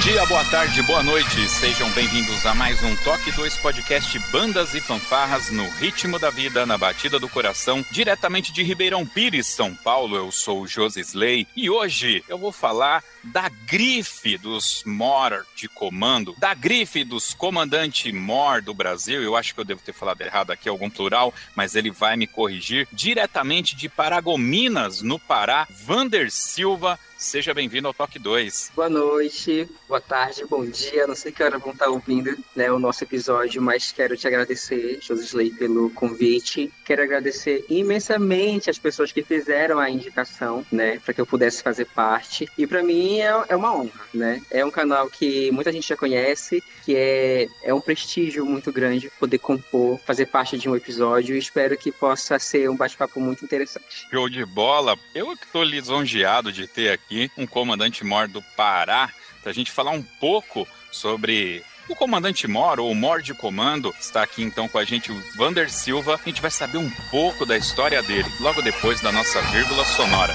Bom dia, boa tarde, boa noite. Sejam bem-vindos a mais um Toque 2 Podcast Bandas e Fanfarras no ritmo da vida, na batida do coração, diretamente de Ribeirão Pires, São Paulo. Eu sou o Josi Slay e hoje eu vou falar da grife dos MOR de comando, da grife dos comandante MOR do Brasil. Eu acho que eu devo ter falado errado aqui, algum plural, mas ele vai me corrigir. Diretamente de Paragominas, no Pará, Vander Silva. Seja bem-vindo ao Toque 2. Boa noite, boa tarde, bom dia. Não sei que hora vão estar ouvindo né, o nosso episódio, mas quero te agradecer, Josley, pelo convite. Quero agradecer imensamente as pessoas que fizeram a indicação, né, para que eu pudesse fazer parte. E para mim é, é uma honra, né? É um canal que muita gente já conhece, que é, é um prestígio muito grande poder compor, fazer parte de um episódio. E espero que possa ser um bate-papo muito interessante. Show de bola. Eu estou lisonjeado de ter aqui um comandante mor do Pará para a gente falar um pouco sobre o comandante Mor, ou Mor de Comando, está aqui então com a gente o Vander Silva. A gente vai saber um pouco da história dele, logo depois da nossa vírgula sonora.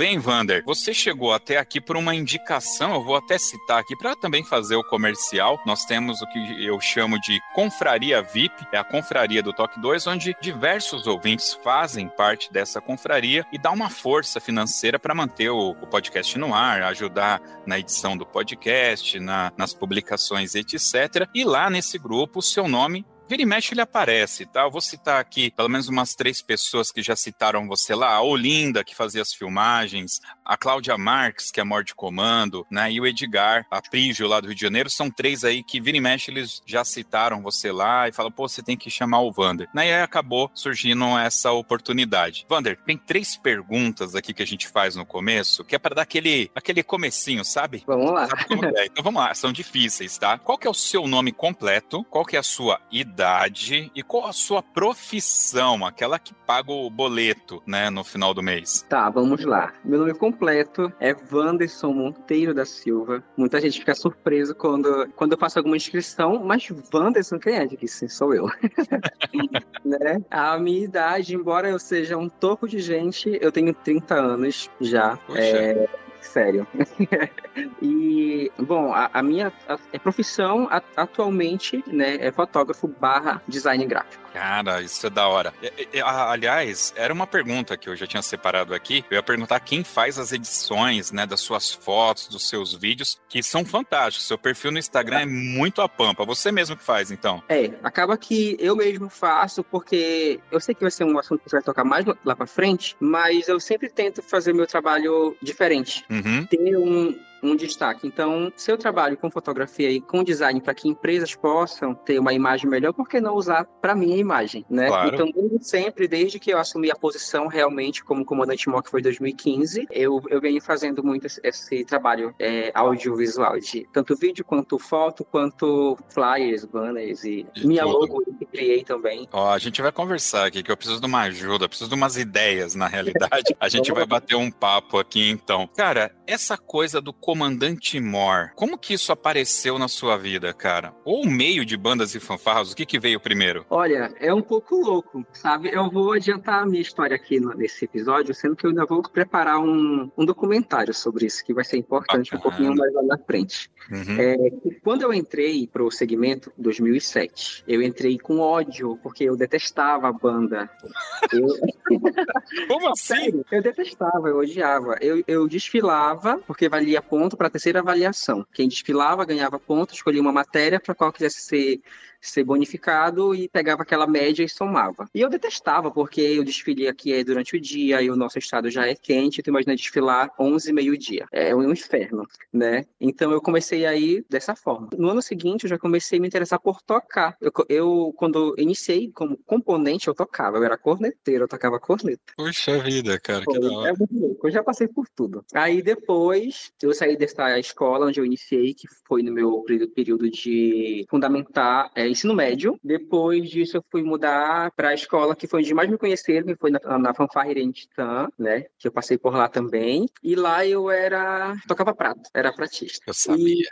bem, Vander. Você chegou até aqui por uma indicação, eu vou até citar aqui para também fazer o comercial. Nós temos o que eu chamo de Confraria VIP, é a confraria do Toque 2, onde diversos ouvintes fazem parte dessa confraria e dá uma força financeira para manter o, o, podcast no ar, ajudar na edição do podcast, na, nas publicações, etc. E lá nesse grupo, o seu nome Vira e mexe ele aparece, tá? Eu vou citar aqui pelo menos umas três pessoas que já citaram você lá. A Olinda, que fazia as filmagens, a Cláudia Marques, que é Morte Comando, né? E o Edgar, a Prígio lá do Rio de Janeiro, são três aí que vira e mexe, eles já citaram você lá e falam, pô, você tem que chamar o Vander. Né? E aí acabou surgindo essa oportunidade. Vander, tem três perguntas aqui que a gente faz no começo, que é para dar aquele, aquele comecinho, sabe? Vamos lá. É? Então vamos lá, são difíceis, tá? Qual que é o seu nome completo? Qual que é a sua idade? E qual a sua profissão? Aquela que paga o boleto, né, no final do mês. Tá, vamos lá. Meu nome completo é Wanderson Monteiro da Silva. Muita gente fica surpreso quando, quando eu faço alguma inscrição, mas Wanderson, quem é? Que sim, sou eu. né? A minha idade, embora eu seja um topo de gente, eu tenho 30 anos já. É, sério. e, bom, a, a minha a, a é profissão a, atualmente né, é fotógrafo barra design gráfico. Cara, isso é da hora. Aliás, era uma pergunta que eu já tinha separado aqui. Eu ia perguntar quem faz as edições, né, das suas fotos, dos seus vídeos, que são fantásticos. Seu perfil no Instagram é muito a pampa. Você mesmo que faz, então? É, acaba que eu mesmo faço, porque eu sei que vai ser um assunto que vai tocar mais lá pra frente, mas eu sempre tento fazer meu trabalho diferente uhum. ter um, um destaque. Então, se eu trabalho com fotografia e com design para que empresas possam ter uma imagem melhor, por que não usar para minha imagem, né? Claro. Então, sempre, desde que eu assumi a posição realmente como comandante MOC foi 2015, eu, eu venho fazendo muito esse, esse trabalho é, audiovisual, de tanto vídeo quanto foto, quanto flyers, banners e, De minha tudo. logo que criei também. Ó, a gente vai conversar aqui, que eu preciso de uma ajuda, preciso de umas ideias, na realidade. A gente vai bater um papo aqui, então. Cara, essa coisa do comandante Mor, como que isso apareceu na sua vida, cara? Ou o meio de bandas e fanfarras, o que que veio primeiro? Olha, é um pouco louco, sabe? Eu vou adiantar a minha história aqui nesse episódio, sendo que eu ainda vou preparar um, um documentário sobre isso, que vai ser importante um Bacana. pouquinho mais lá na frente. Uhum. É, quando eu entrei pro segmento 2007, eu entrei com ódio, porque eu detestava a banda. Eu, Como assim? Sério, eu detestava, eu odiava. Eu, eu desfilava, porque valia ponto para a terceira avaliação. Quem desfilava ganhava ponto, escolhia uma matéria para qual quisesse ser, ser bonificado e pegava aquela média e somava. E eu detestava, porque o desfile aqui é durante o dia e o nosso estado já é quente, tu imagina desfilar 11 meio-dia. É um inferno, né? Então eu comecei aí dessa forma. No ano seguinte, eu já comecei a me interessar por tocar. Eu, eu quando iniciei como componente, eu tocava. Eu era corneteiro, eu tocava corneta. Puxa vida, cara, que da hora. É muito louco. Eu já passei por tudo. Aí depois eu saí dessa escola onde eu iniciei, que foi no meu período de fundamentar é, ensino médio. Depois disso eu fui mudar para a escola que foi onde mais me conheceram, que foi na, na Fanfarra Irene Titã, né? Que eu passei por lá também. E lá eu era tocava prato, era pratista. Eu sabia.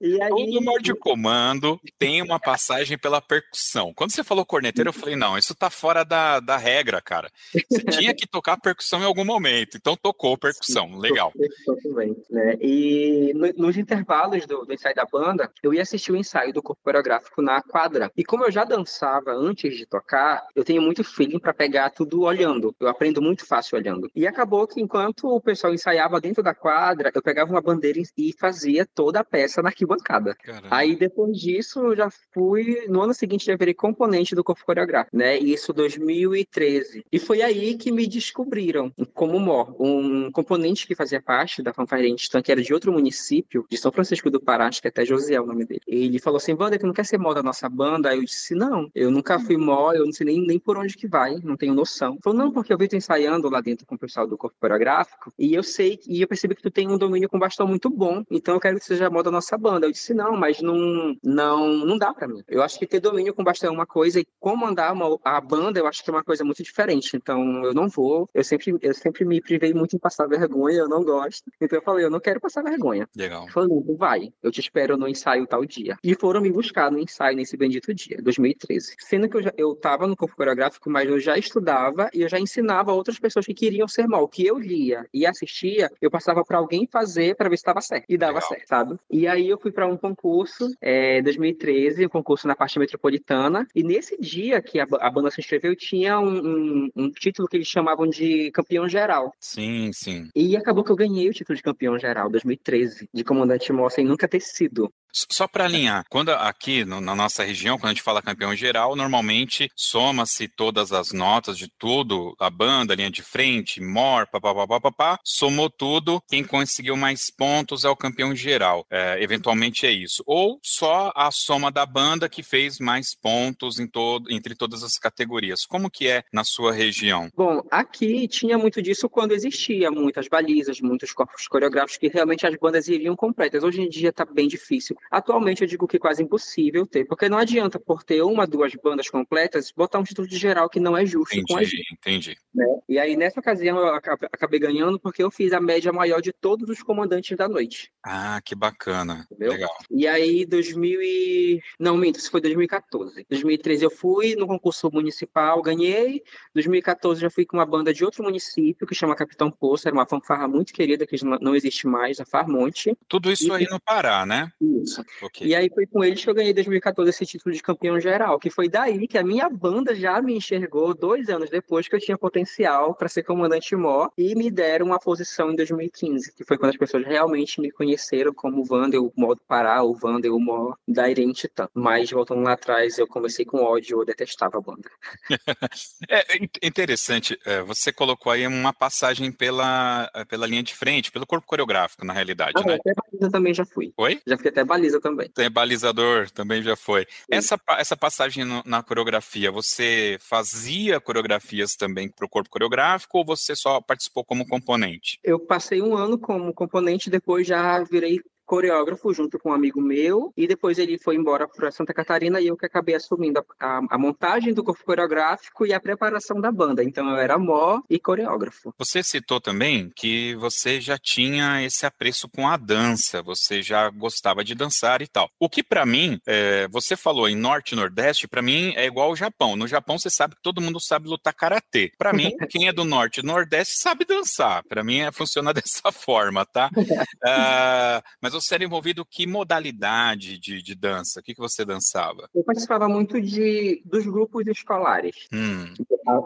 E aí Todo morte de comando tem uma passagem pela percussão. Quando você falou corneteiro, eu falei, não, isso tá fora da, da regra, cara. Você tinha que tocar percussão em algum momento, então tocou percussão. Legal. Tô também, né? E no- nos intervalos do, do ensaio da banda, eu ia assistir o ensaio do corpo coreográfico na quadra. E como eu já dançava antes de tocar, eu tenho muito feeling para pegar tudo olhando. Eu aprendo muito fácil olhando. E acabou que enquanto o pessoal ensaiava dentro da quadra, eu pegava uma bandeira e fazia toda a peça na arquibancada. Caramba. Aí depois disso eu já fui, no ano seguinte já virei componente do corpo coreográfico, né? Isso 2013. E foi aí que me descobriram como MOR, um componente que fazia parte da fanfarra Titã, que era de outro município, de São Francisco do Pará, acho que até Josiel o nome dele. Ele falou assim, Wander, tu não quer ser MOR da nossa banda? Aí eu disse, não, eu nunca fui MOR, eu não sei nem, nem por onde que vai, não tenho noção. Falou, não, porque eu vi tu ensaiando lá dentro com o pessoal do corpo coreográfico, e eu sei, e eu percebi que tu tem um domínio com bastão muito bom, então eu quero que seja MOR da nossa banda. Eu disse, não, mas não, não, não dá pra mim. Eu acho que ter domínio com bastão é uma coisa, e comandar uma, a banda, eu acho que é uma coisa muito diferente. Então, eu não vou. Eu sempre, eu sempre me privei muito em passar vergonha, eu não gosto. Então, eu falei, eu não quero passar vergonha. Legal. Não, vai, eu te espero no ensaio tal dia. E foram me buscar no ensaio nesse bendito dia, 2013. Sendo que eu, já, eu tava no corpo coreográfico, mas eu já estudava e eu já ensinava outras pessoas que queriam ser mal. O que eu lia e assistia, eu passava para alguém fazer para ver se estava certo. E dava Legal. certo, sabe? E aí eu fui para um concurso, é, 2013, um concurso na parte metropolitana. E nesse dia que a, a banda se inscreveu, tinha um, um- um título que eles chamavam de campeão geral. Sim, sim. E acabou que eu ganhei o título de campeão geral 2013, de comandante Mó, sem nunca ter sido. Só para alinhar, quando aqui no, na nossa região, quando a gente fala campeão geral, normalmente soma-se todas as notas de tudo, a banda, linha de frente, mor, papapá, somou tudo, quem conseguiu mais pontos é o campeão geral. É, eventualmente é isso. Ou só a soma da banda que fez mais pontos em todo, entre todas as categorias. Como que é na sua região? Bom, aqui tinha muito disso quando existia muitas balizas, muitos corpos coreográficos que realmente as bandas iriam completas. Hoje em dia está bem difícil. Atualmente eu digo que é quase impossível ter, porque não adianta por ter uma, duas bandas completas botar um título de geral que não é justo entendi, com a gente. Entendi. Né? E aí nessa ocasião eu acabei ganhando porque eu fiz a média maior de todos os comandantes da noite. Ah, que bacana. Entendeu? Legal. E aí 2000 e... não, minto, isso foi 2014. 2013 eu fui no concurso municipal, ganhei. 2014 já fui com uma banda de outro município que chama Capitão Poço, era uma fanfarra muito querida que não existe mais, a Farmonte. Tudo isso e... aí no Pará, né? Isso. Okay. E aí foi com eles que eu ganhei em 2014 esse título de campeão geral, que foi daí que a minha banda já me enxergou dois anos depois que eu tinha potencial para ser comandante mó e me deram uma posição em 2015, que foi quando as pessoas realmente me conheceram como Vandel Mó do Pará, o Vandel Mó da Irene Titã. Mas voltando lá atrás, eu comecei com ódio, eu detestava a banda. é interessante, é, você colocou aí uma passagem pela, pela linha de frente, pelo corpo coreográfico, na realidade, ah, né? Até também já fui. Oi? Já fui até baliza também. Tem balizador, também já foi. Essa, essa passagem no, na coreografia, você fazia coreografias também para o corpo coreográfico ou você só participou como componente? Eu passei um ano como componente, depois já virei coreógrafo junto com um amigo meu e depois ele foi embora para Santa Catarina e eu que acabei assumindo a, a, a, montagem do corpo coreográfico e a preparação da banda. Então eu era mó e coreógrafo. Você citou também que você já tinha esse apreço com a dança, você já gostava de dançar e tal. O que para mim, é, você falou em norte e nordeste, para mim é igual ao Japão. No Japão você sabe que todo mundo sabe lutar karatê. Para mim, quem é do norte e nordeste sabe dançar. Para mim é funciona dessa forma, tá? Uh, mas você era envolvido que modalidade de, de dança? O que, que você dançava? Eu participava muito de dos grupos escolares. Hum.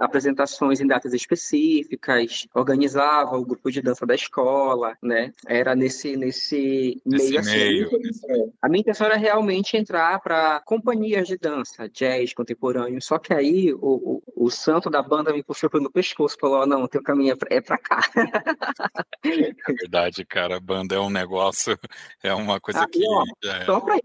Apresentações em datas específicas, organizava o grupo de dança da escola, né? Era nesse, nesse, nesse meio, meio assim. Nesse... A minha intenção era realmente entrar para companhias de dança, jazz, contemporâneo. Só que aí o, o, o santo da banda me puxou pelo pescoço e falou: não, teu caminho é para é cá. É verdade, cara. A banda é um negócio é uma coisa ah, que. Ó, é... Só para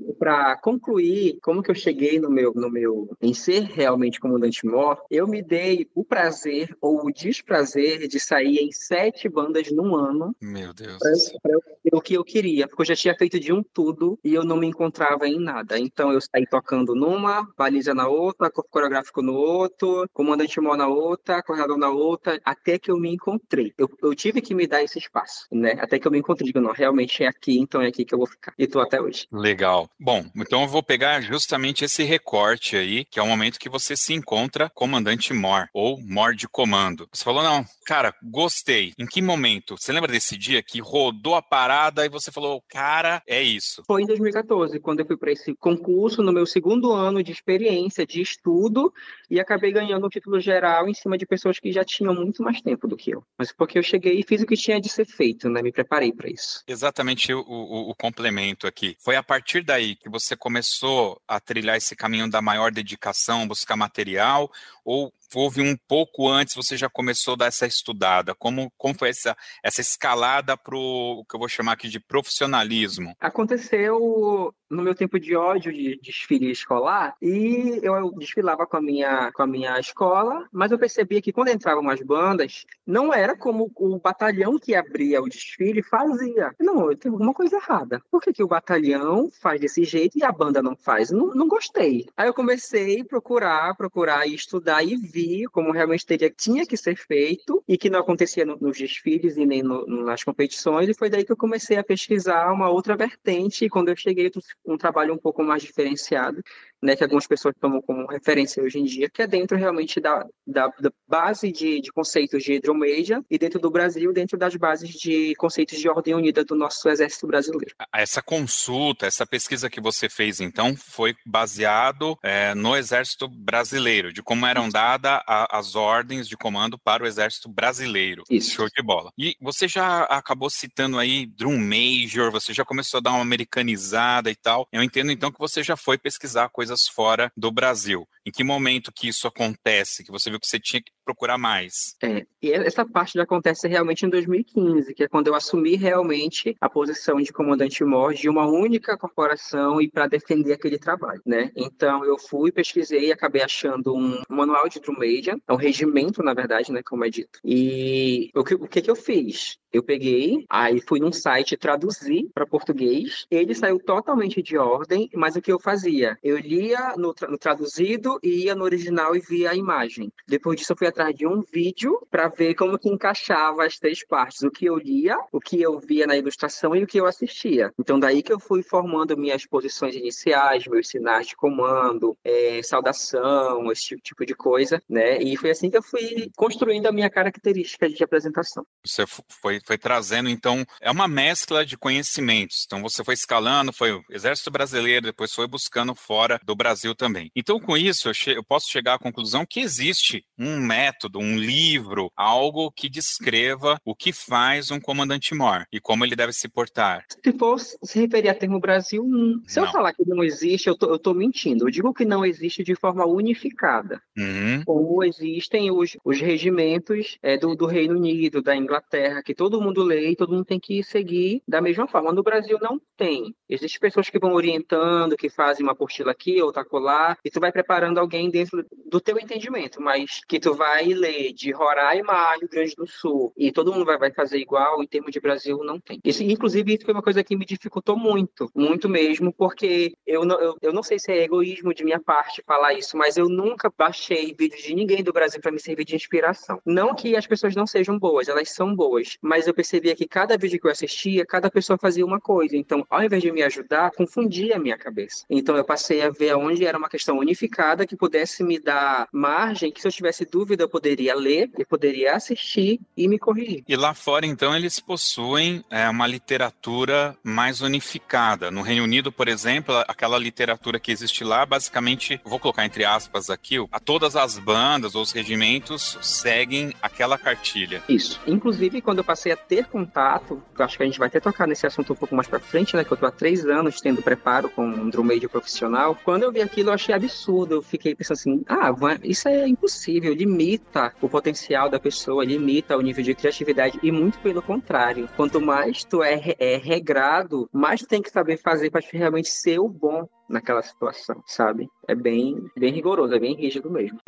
concluir, como que eu cheguei no meu, no meu. em ser realmente comandante mor, eu me dei o prazer ou o desprazer de sair em sete bandas num ano. Meu Deus. Para o que eu queria, porque eu já tinha feito de um tudo e eu não me encontrava em nada. Então eu saí tocando numa, baliza na outra, corpo coreográfico no outro, comandante mor na outra, corredor na outra, até que eu me encontrei. Eu, eu tive que me dar esse espaço, né? Até que eu me encontrei, digo, não, realmente é aqui, então é aqui que eu vou ficar. E tô até hoje. Legal. Bom, então eu vou pegar justamente esse recorte aí, que é o momento que você se encontra comandante MOR, ou MOR de comando. Você falou, não, cara, gostei. Em que momento? Você lembra desse dia que rodou a parada e você falou, cara, é isso? Foi em 2014, quando eu fui para esse concurso, no meu segundo ano de experiência, de estudo, e acabei ganhando o título geral em cima de pessoas que já tinham muito mais tempo do que eu. Mas porque eu cheguei e fiz o que tinha de ser feito, né? Me preparei para isso. Exatamente o, o, o complemento aqui. Foi a partir daí que você começou a trilhar esse caminho da maior dedicação, buscar material, ou houve um pouco antes, você já começou a dar essa estudada? Como, como foi essa, essa escalada para o que eu vou chamar aqui de profissionalismo? Aconteceu no meu tempo de ódio de desfile escolar e eu desfilava com a minha com a minha escola, mas eu percebia que quando entravam as bandas, não era como o batalhão que abria o desfile fazia. Não, tem alguma coisa errada. Por que, que o batalhão faz desse jeito e a banda não faz? Não, não gostei. Aí eu comecei a procurar, procurar e estudar e vi como realmente teria, tinha que ser feito e que não acontecia no, nos desfiles e nem no, nas competições e foi daí que eu comecei a pesquisar uma outra vertente e quando eu cheguei um trabalho um pouco mais diferenciado, né, que algumas pessoas tomam como referência hoje em dia, que é dentro realmente da, da, da base de, de, conceitos de hidromedia e dentro do Brasil, dentro das bases de conceitos de ordem unida do nosso exército brasileiro. Essa consulta, essa pesquisa que você fez, então, foi baseado é, no exército brasileiro, de como eram dadas as ordens de comando para o exército brasileiro. Isso. Show de bola. E você já acabou citando aí Drum Major, você já começou a dar uma americanizada e tal. Eu entendo então que você já foi pesquisar coisas fora do Brasil. Em que momento que isso acontece? Que você viu que você tinha que procurar mais? É, e essa parte já acontece realmente em 2015, que é quando eu assumi realmente a posição de comandante-mor de uma única corporação e para defender aquele trabalho, né? Então eu fui, pesquisei e acabei achando um manual de Drum Major, é um regimento, na verdade, né, como é dito. E o que, o que, que eu fiz? Eu peguei, aí fui num site traduzir para português. Ele saiu totalmente de ordem, mas o que eu fazia? Eu lia no, tra no traduzido e ia no original e via a imagem. Depois disso, eu fui atrás de um vídeo para ver como que encaixava as três partes: o que eu lia, o que eu via na ilustração e o que eu assistia. Então, daí que eu fui formando minhas posições iniciais, meus sinais de comando, é, saudação, esse tipo, tipo de coisa, né? E foi assim que eu fui construindo a minha característica de apresentação. Você foi foi trazendo, então, é uma mescla de conhecimentos. Então, você foi escalando, foi o Exército Brasileiro, depois foi buscando fora do Brasil também. Então, com isso, eu, eu posso chegar à conclusão que existe um método, um livro, algo que descreva o que faz um comandante-mor e como ele deve se portar. Se for se referir a termo Brasil, hum, se não. eu falar que não existe, eu tô mentindo. Eu digo que não existe de forma unificada. Uhum. Como existem os, os regimentos é, do, do Reino Unido, da Inglaterra, que todo todo mundo lê e todo mundo tem que seguir da mesma forma. No Brasil não tem. Existem pessoas que vão orientando, que fazem uma apostila aqui, outra colar, e tu vai preparando alguém dentro do teu entendimento, mas que tu vai ler de Roraima Rio Grande do Sul e todo mundo vai, vai fazer igual, em termos de Brasil não tem. Isso, inclusive, isso foi uma coisa que me dificultou muito, muito mesmo, porque eu não, eu, eu não sei se é egoísmo de minha parte falar isso, mas eu nunca baixei vídeos de ninguém do Brasil para me servir de inspiração. Não que as pessoas não sejam boas, elas são boas, mas eu percebia que cada vídeo que eu assistia, cada pessoa fazia uma coisa. Então, ao invés de me ajudar, confundia a minha cabeça. Então, eu passei a ver onde era uma questão unificada que pudesse me dar margem, que se eu tivesse dúvida, eu poderia ler, eu poderia assistir e me corrigir. E lá fora, então, eles possuem é, uma literatura mais unificada. No Reino Unido, por exemplo, aquela literatura que existe lá, basicamente, vou colocar entre aspas aqui, a todas as bandas ou os regimentos seguem aquela cartilha. Isso. Inclusive, quando eu passei a ter contato, acho que a gente vai até tocar nesse assunto um pouco mais para frente, né? Que eu tô há três anos tendo preparo com um drum major profissional. Quando eu vi aquilo, eu achei absurdo. Eu fiquei pensando assim, ah, isso é impossível, limita o potencial da pessoa, limita o nível de criatividade e muito pelo contrário. Quanto mais tu é, é regrado, mais tu tem que saber fazer para realmente ser o bom naquela situação, sabe? É bem, bem rigoroso, é bem rígido mesmo.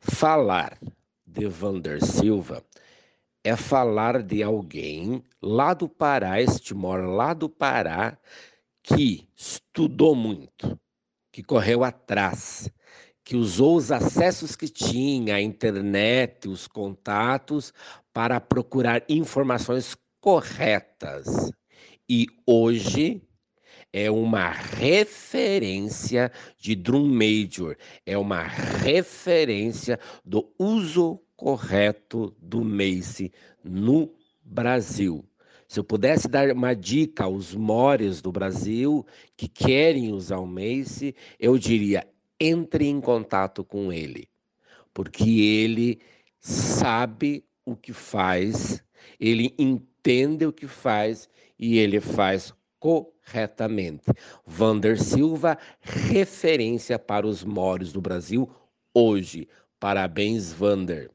Falar de Vander Silva é falar de alguém lá do Pará, este mora lá do Pará, que estudou muito, que correu atrás, que usou os acessos que tinha, a internet, os contatos, para procurar informações corretas. E hoje é uma referência de drum major, é uma referência do uso correto do Mace no Brasil. Se eu pudesse dar uma dica aos mores do Brasil que querem usar o Mace, eu diria: entre em contato com ele, porque ele sabe o que faz, ele entende o que faz e ele faz corretamente. Vander Silva, referência para os mores do Brasil hoje. Parabéns, Vander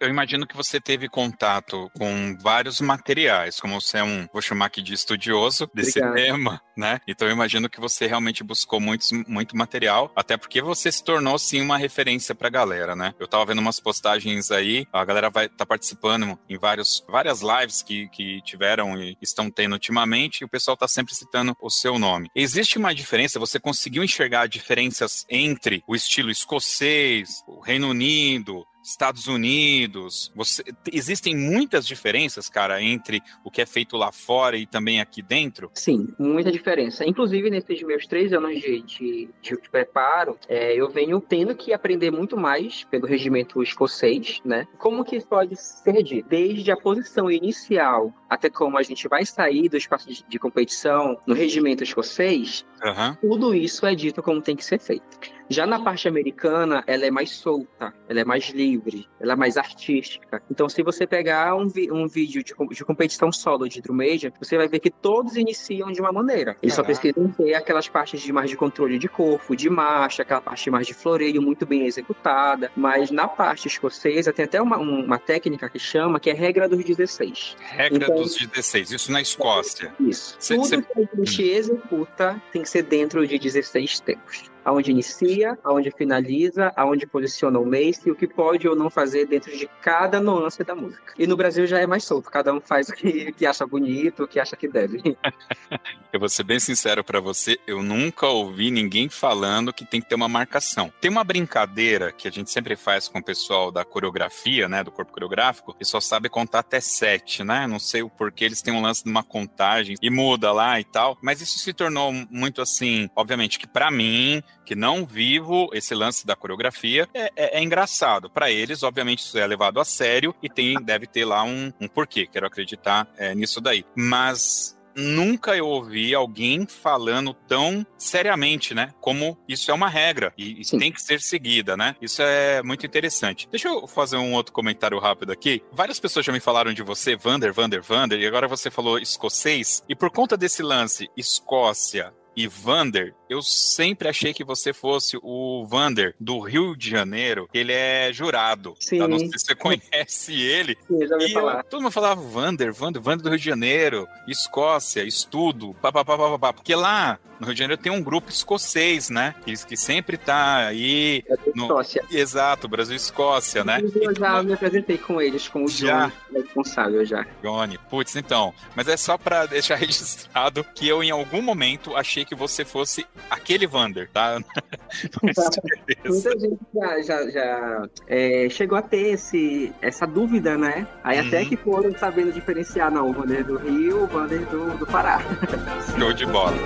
eu imagino que você teve contato com vários materiais, como você é um, vou chamar aqui de estudioso desse Obrigado. tema, né? Então eu imagino que você realmente buscou muito, muito material, até porque você se tornou sim uma referência pra galera, né? Eu tava vendo umas postagens aí, a galera vai tá participando em vários, várias lives que, que tiveram e estão tendo ultimamente, e o pessoal tá sempre citando o seu nome. Existe uma diferença, você conseguiu enxergar diferenças entre o estilo escocês, o Reino Unido, Estados Unidos. Você, existem muitas diferenças, cara, entre o que é feito lá fora e também aqui dentro? Sim, muita diferença. Inclusive, nesses meus três anos de, de, de preparo, é, eu venho tendo que aprender muito mais pelo regimento escocês, né? Como que isso pode ser dito? Desde a posição inicial até como a gente vai sair do espaço de, de competição no regimento escocês, uhum. tudo isso é dito como tem que ser feito. Já na parte americana, ela é mais solta, ela é mais livre, ela é mais artística. Então, se você pegar um, um vídeo de, de, competição solo de drum major, você vai ver que todos iniciam de uma maneira. Eles Caraca. só precisam ter aquelas partes de mais de controle de corpo, de marcha, aquela parte mais de floreio muito bem executada. Mas na parte escocesa, tem até uma, uma técnica que chama, que é regra dos 16. Regra então, dos 16, isso na Escócia. Isso. Cê, Tudo cê... que a gente executa tem que ser dentro de 16 tempos aonde inicia, aonde finaliza, aonde posiciona o Mace e o que pode ou não fazer dentro de cada nuance da música. E no Brasil já é mais solto, cada um faz o que, que acha bonito, o que acha que deve. eu vou ser bem sincero para você, eu nunca ouvi ninguém falando que tem que ter uma marcação. Tem uma brincadeira que a gente sempre faz com o pessoal da coreografia, né, do corpo coreográfico, que só sabe contar até sete, né? Não sei o porquê, eles têm um lance de uma contagem e muda lá e tal, mas isso se tornou muito assim, obviamente que para mim que não vivo esse lance da coreografia, é, é, é engraçado. Para eles, obviamente, isso é levado a sério e tem, deve ter lá um, um porquê. Quero acreditar é, nisso daí. Mas nunca eu ouvi alguém falando tão seriamente, né? Como isso é uma regra e, e, tem que ser seguida, né? Isso é muito interessante. Deixa eu fazer um outro comentário rápido aqui. Várias pessoas já me falaram de você, Vander, Vander, Vander, e agora você falou escocês. E por conta desse lance, Escócia, e Vander, eu sempre achei que você fosse o Vander do Rio de Janeiro. Ele é jurado. Sim. Tá? Não sei se você conhece ele. Sim, já ouvi falar. Eu, todo mundo falava Vander, Vander, Vander do Rio de Janeiro, Escócia, estudo, papapá, porque lá no Rio de Janeiro tem um grupo escocês, né? Que, que sempre tá aí. É no... Escócia. Exato, Brasil Escócia, né? Eu já então... me apresentei com eles, com o já. Johnny, responsável já. Johnny, putz, então. Mas é só pra deixar registrado que eu, em algum momento, achei que você fosse aquele Vander, tá? Muita gente já, já, já é, chegou a ter esse, essa dúvida, né? Aí uhum. até que foram sabendo diferenciar, não, o Vander do Rio, o Vander do, do Pará. Show de bola.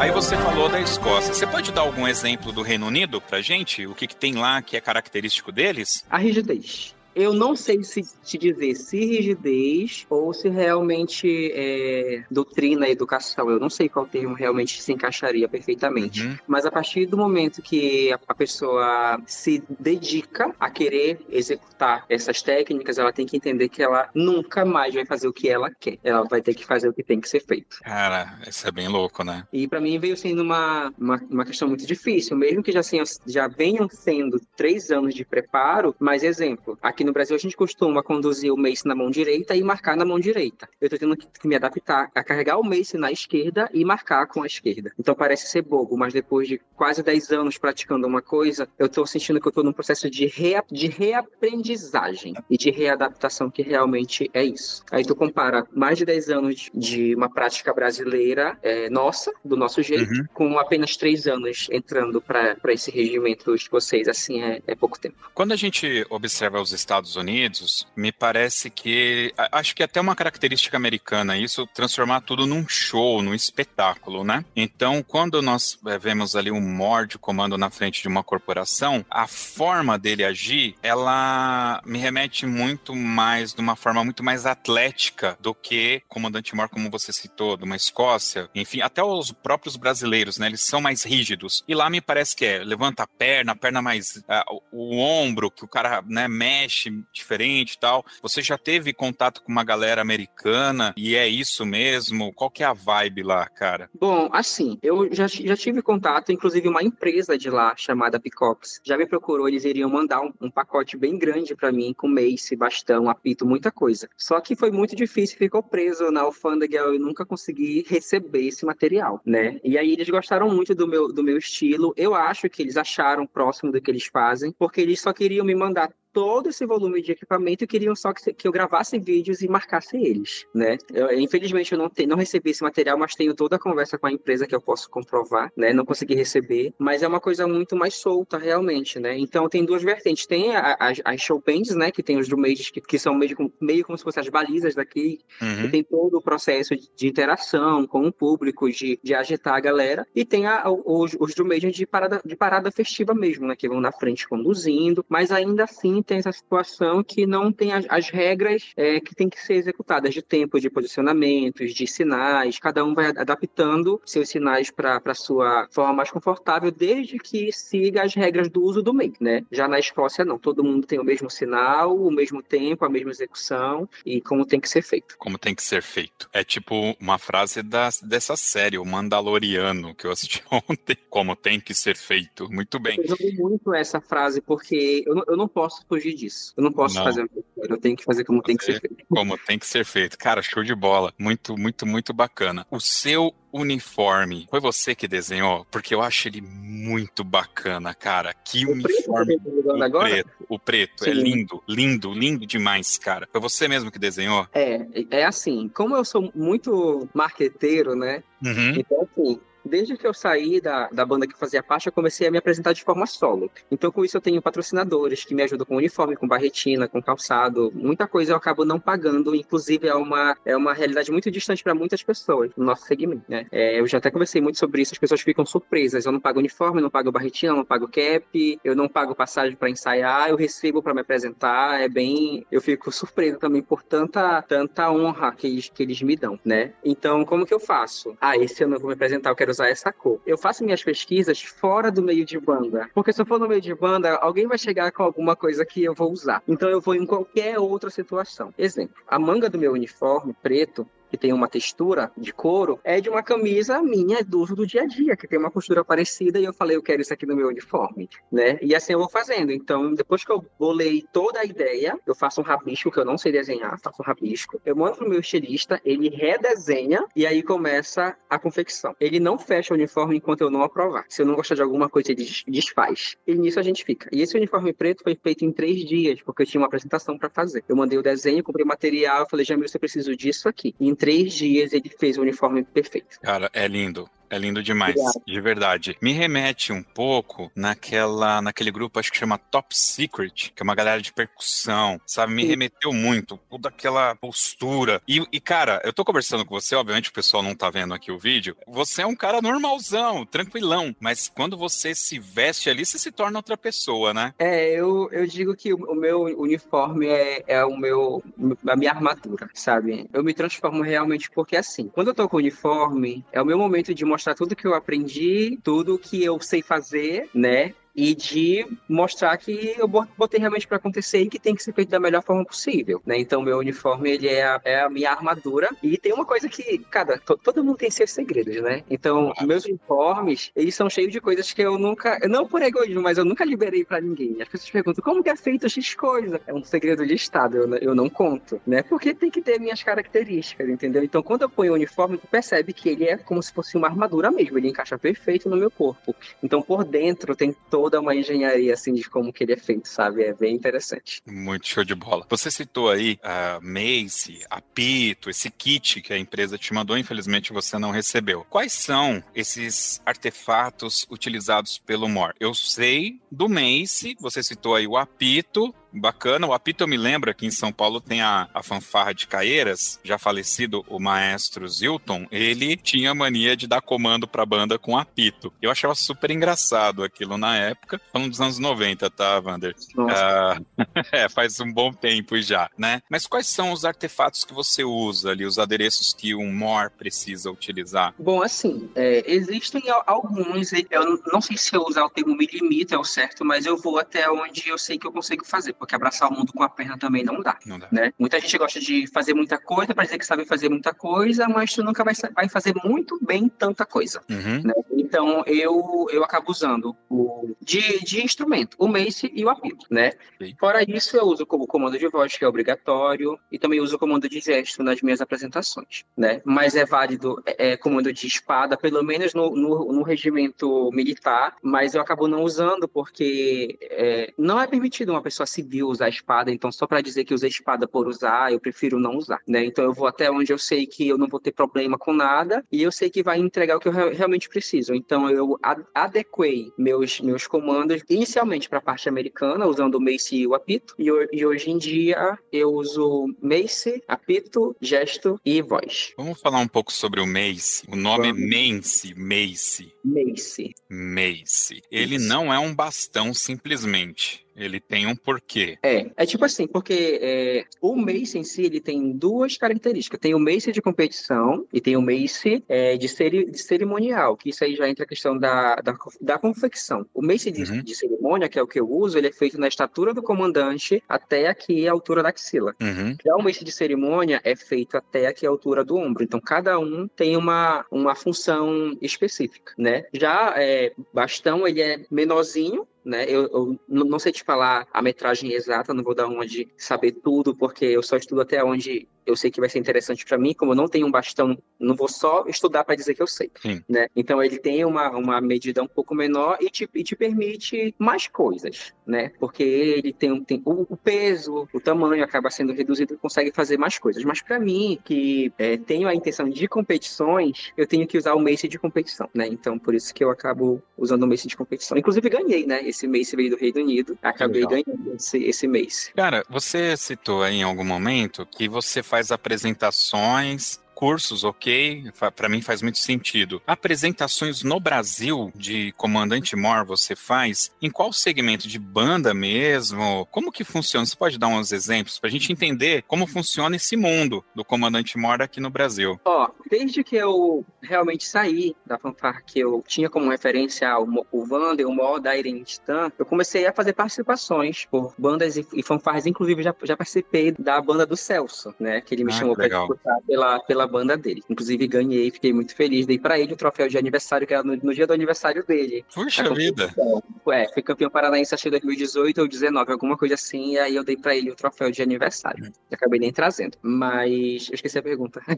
Aí você falou da Escócia. Você pode dar algum exemplo do Reino Unido pra gente? O que, que tem lá que é característico deles? A rigidez. Eu não sei se te dizer se rigidez ou se realmente é, doutrina educação. Eu não sei qual termo realmente se encaixaria perfeitamente. Uhum. Mas a partir do momento que a pessoa se dedica a querer executar essas técnicas, ela tem que entender que ela nunca mais vai fazer o que ela quer. Ela vai ter que fazer o que tem que ser feito. Cara, isso é bem louco, né? E para mim veio sendo uma, uma, uma, questão muito difícil, mesmo que já, já venham sendo três anos de preparo. Mas, exemplo, aqui Aqui no Brasil a gente costuma conduzir o mace na mão direita e marcar na mão direita. Eu estou tendo que me adaptar a carregar o mace na esquerda e marcar com a esquerda. Então parece ser bobo, mas depois de quase 10 anos praticando uma coisa, eu estou sentindo que eu estou num processo de, rea de reaprendizagem e de readaptação que realmente é isso. Aí tu compara mais de 10 anos de uma prática brasileira é, nossa, do nosso jeito, uhum. com apenas 3 anos entrando para esse regimento de vocês, assim, é, é pouco tempo. Quando a gente observa os Estados Unidos, me parece que acho que até uma característica americana isso transformar tudo num show, num espetáculo, né? Então, quando nós é, vemos ali um morde comando na frente de uma corporação, a forma dele agir, ela me remete muito mais de uma forma muito mais atlética do que comandante mor, como você citou, de uma Escócia, enfim, até os próprios brasileiros, né? Eles são mais rígidos. E lá me parece que é levanta a perna, a perna mais uh, o ombro que o cara, né, mexe Nordeste diferente e tal. Você já teve contato com uma galera americana e é isso mesmo? Qual que é a vibe lá, cara? Bom, assim, eu já, já tive contato, inclusive uma empresa de lá chamada Picox já me procurou, eles iriam mandar um, um pacote bem grande para mim com mace, bastão, apito, muita coisa. Só que foi muito difícil, ficou preso na alfândega, eu nunca consegui receber esse material, né? E aí eles gostaram muito do meu, do meu estilo. Eu acho que eles acharam próximo do que eles fazem, porque eles só queriam me mandar todo esse volume de equipamento e queriam só que, que eu gravasse vídeos e marcasse eles, né? Eu, infelizmente eu não, te, não recebi esse material, mas tenho toda a conversa com a empresa que eu posso comprovar, né? Não consegui receber, mas é uma coisa muito mais solta realmente, né? Então tem duas vertentes, tem as, as showbands, né? Que tem os drummers que, que são meio, meio como se fossem as balizas daqui, uhum. tem todo o processo de, de, interação com o público, de, de agitar a galera, e tem a, os, os de parada, de parada festiva mesmo, né? Que vão na frente conduzindo, mas ainda assim tem essa situação que não tem as, as regras é, que tem que ser executadas de tempo, de posicionamentos, de sinais. Cada um vai adaptando seus sinais para a sua forma mais confortável, desde que siga as regras do uso do meio, né? Já na Escócia, não. Todo mundo tem o mesmo sinal, o mesmo tempo, a mesma execução e como tem que ser feito. Como tem que ser feito. É tipo uma frase da, dessa série, o Mandaloriano, que eu assisti ontem. Como tem que ser feito. Muito bem. Eu joguei muito essa frase porque eu não, eu não posso fugir disso. Eu não posso não. fazer eu tenho que fazer como fazer tem que ser feito. Como tem que ser feito. Cara, show de bola. Muito, muito, muito bacana. O seu uniforme, foi você que desenhou? Porque eu acho ele muito bacana, cara. Que o uniforme. Preto, tá o preto, o preto é lindo, lindo, lindo demais, cara. Foi você mesmo que desenhou? É, é assim, como eu sou muito marqueteiro, né? Uhum. Então, assim, Desde que eu saí da, da banda que fazia parte, eu comecei a me apresentar de forma solo. Então, com isso, eu tenho patrocinadores que me ajudam com uniforme, com barretina, com calçado. Muita coisa eu acabo não pagando. Inclusive, é uma, é uma realidade muito distante para muitas pessoas no nosso segmento. Né? É, eu já até conversei muito sobre isso, as pessoas ficam surpresas. Eu não pago uniforme, não pago barretina, não pago cap, eu não pago passagem para ensaiar, eu recebo para me apresentar. É bem. Eu fico surpreso também por tanta, tanta honra que eles, que eles me dão, né? Então, como que eu faço? Ah, esse ano eu vou me apresentar, eu quero usar essa cor. Eu faço minhas pesquisas fora do meio de banda, porque se eu for no meio de banda, alguém vai chegar com alguma coisa que eu vou usar. Então eu vou em qualquer outra situação. Exemplo, a manga do meu uniforme preto que tem uma textura de couro, é de uma camisa minha do uso do dia a dia, que tem uma costura parecida, e eu falei, eu quero isso aqui no meu uniforme, né? E assim eu vou fazendo. Então, depois que eu bolei toda a ideia, eu faço um rabisco, que eu não sei desenhar, faço um rabisco, eu mando pro meu estilista, ele redesenha, e aí começa a confecção. Ele não fecha o uniforme enquanto eu não aprovar. Se eu não gostar de alguma coisa, ele desfaz. E nisso a gente fica. E esse uniforme preto foi feito em três dias, porque eu tinha uma apresentação para fazer. Eu mandei o desenho, comprei material, falei, Jamil, você precisa disso aqui. E três dias ele fez o uniforme perfeito. Cara, é lindo. É lindo demais, Obrigado. de verdade. Me remete um pouco naquela, naquele grupo, acho que chama Top Secret, que é uma galera de percussão, sabe? Me Sim. remeteu muito, toda aquela postura. E, e, cara, eu tô conversando com você, obviamente o pessoal não tá vendo aqui o vídeo. Você é um cara normalzão, tranquilão, mas quando você se veste ali, você se torna outra pessoa, né? É, eu, eu digo que o, meu uniforme é, é o meu, a minha armadura, sabe? Eu me transformo realmente porque assim, quando eu tô com o uniforme, é o meu momento de mostrar mostrar tudo que eu aprendi, tudo que eu sei fazer, né? E de mostrar que eu botei realmente para acontecer e que tem que ser feito da melhor forma possível, né? Então, meu uniforme, ele é a, é a minha armadura e tem uma coisa que, cara, todo mundo tem seus segredos, né? Então, meus uniformes, eles são cheios de coisas que eu nunca, não por egoísmo, mas eu nunca liberei para ninguém. As pessoas perguntam, como que é feito X coisa? É um segredo de Estado, eu, eu não conto, né? Porque tem que ter minhas características, entendeu? Então, quando eu ponho o uniforme, tu percebe que ele é como se fosse uma armadura mesmo, ele encaixa perfeito no meu corpo. Então, por dentro tem todo toda uma engenharia assim de como que ele é feito, sabe? É bem interessante. Muito show de bola. Você citou aí a Mace, a Pito, esse kit que a empresa te mandou, infelizmente você não recebeu. Quais são esses artefatos utilizados pelo MOR? Eu sei do Mace, você citou aí o apito, bacana. O apito eu me lembro aqui em São Paulo tem a, a fanfarra de Caeiras, já falecido o maestro Zilton, ele tinha mania de dar comando pra banda com apito. Eu achava super engraçado aquilo na época, falando dos anos 90, tá, Wander? Ah, é, faz um bom tempo já, né? Mas quais são os artefatos que você usa ali, os adereços que um MOR precisa utilizar? Bom, assim, é, existem alguns, eu não sei se eu usar o termo me limita é o certo, mas eu vou até onde eu sei que eu consigo fazer porque abraçar o mundo com a perna também não dá. Não dá. Né? Muita gente gosta de fazer muita coisa para dizer que sabe fazer muita coisa, mas tu nunca vai, vai fazer muito bem tanta coisa. Uhum. Né? Então eu, eu acabo usando o de, de instrumento, o Mace e o apito, né? Sim. Fora isso, eu uso como comando de voz, que é obrigatório, e também uso o comando de gesto nas minhas apresentações, né? Mas é válido é, é, comando de espada, pelo menos no, no, no regimento militar, mas eu acabo não usando porque é, não é permitido uma pessoa civil usar espada, então só para dizer que usei espada por usar, eu prefiro não usar, né? Então eu vou até onde eu sei que eu não vou ter problema com nada e eu sei que vai entregar o que eu re- realmente preciso. Então eu a- adequei meus, meus comandos inicialmente para a parte americana, usando o Mace e o apito, e, e hoje em dia eu uso Mace, apito, gesto e voz. Vamos falar um pouco sobre o Mace. O nome é Vamos. Mace, Mace, Mace. Mace. Ele Isso. não é um bastão simplesmente. Ele tem um porquê. É, é tipo assim, porque é, o Mace em si, ele tem duas características. Tem o Mace de competição e tem o Mace é, de, ceri de cerimonial, que isso aí já entra a questão da, da, da confecção. O Mace de, Uhum. de cerimônia, que é o que eu uso, ele é feito na estatura do comandante até aqui a altura da axila. Uhum. Já o Mace de cerimônia é feito até aqui a altura do ombro. Então, cada um tem uma, uma função específica, né? Já é, bastão, ele é menorzinho, né? Eu, eu não sei te falar a metragem exata, não vou dar uma de saber tudo, porque eu só estudo até onde eu sei que vai ser interessante para mim. Como eu não tenho um bastão, não vou só estudar para dizer que eu sei, Sim. né? Então, ele tem uma, uma medida um pouco menor e te, e te permite mais coisas, né? Porque ele tem, tem o, o peso, o tamanho acaba sendo reduzido e consegue fazer mais coisas. Mas para mim, que é, tenho a intenção de competições, eu tenho que usar o Mace de competição, né? Então, por isso que eu acabo usando o Mace de competição. Inclusive, ganhei, né? Esse Mace veio do Reino Unido. Acabei Legal. ganhando esse, esse Mace. Cara, você citou aí em algum momento que você faz apresentações, cursos, ok? Pra mim faz muito sentido. Apresentações no Brasil de Comandante Mor você faz? Em qual segmento? De banda mesmo? Como que funciona? Você pode dar uns exemplos pra gente entender como funciona esse mundo do Comandante Mor aqui no Brasil? Ó, desde que eu realmente saí da fanfarra que eu tinha como referência o, Wander, o Mó da Irene Titã, eu comecei a fazer participações por bandas e, e fanfarras, inclusive já, já participei da banda do Celso, né? Que ele me Ah, chamou para disputar pela, pela banda dele. Inclusive ganhei, fiquei muito feliz, dei para ele o troféu de aniversário, que era no, no dia do aniversário dele. Puxa A vida! competição. É, fui campeão paranaense acho que em 2018 ou 2019, alguma coisa assim, e aí eu dei pra ele o troféu de aniversário. Acabei nem trazendo. Mas eu esqueci a pergunta.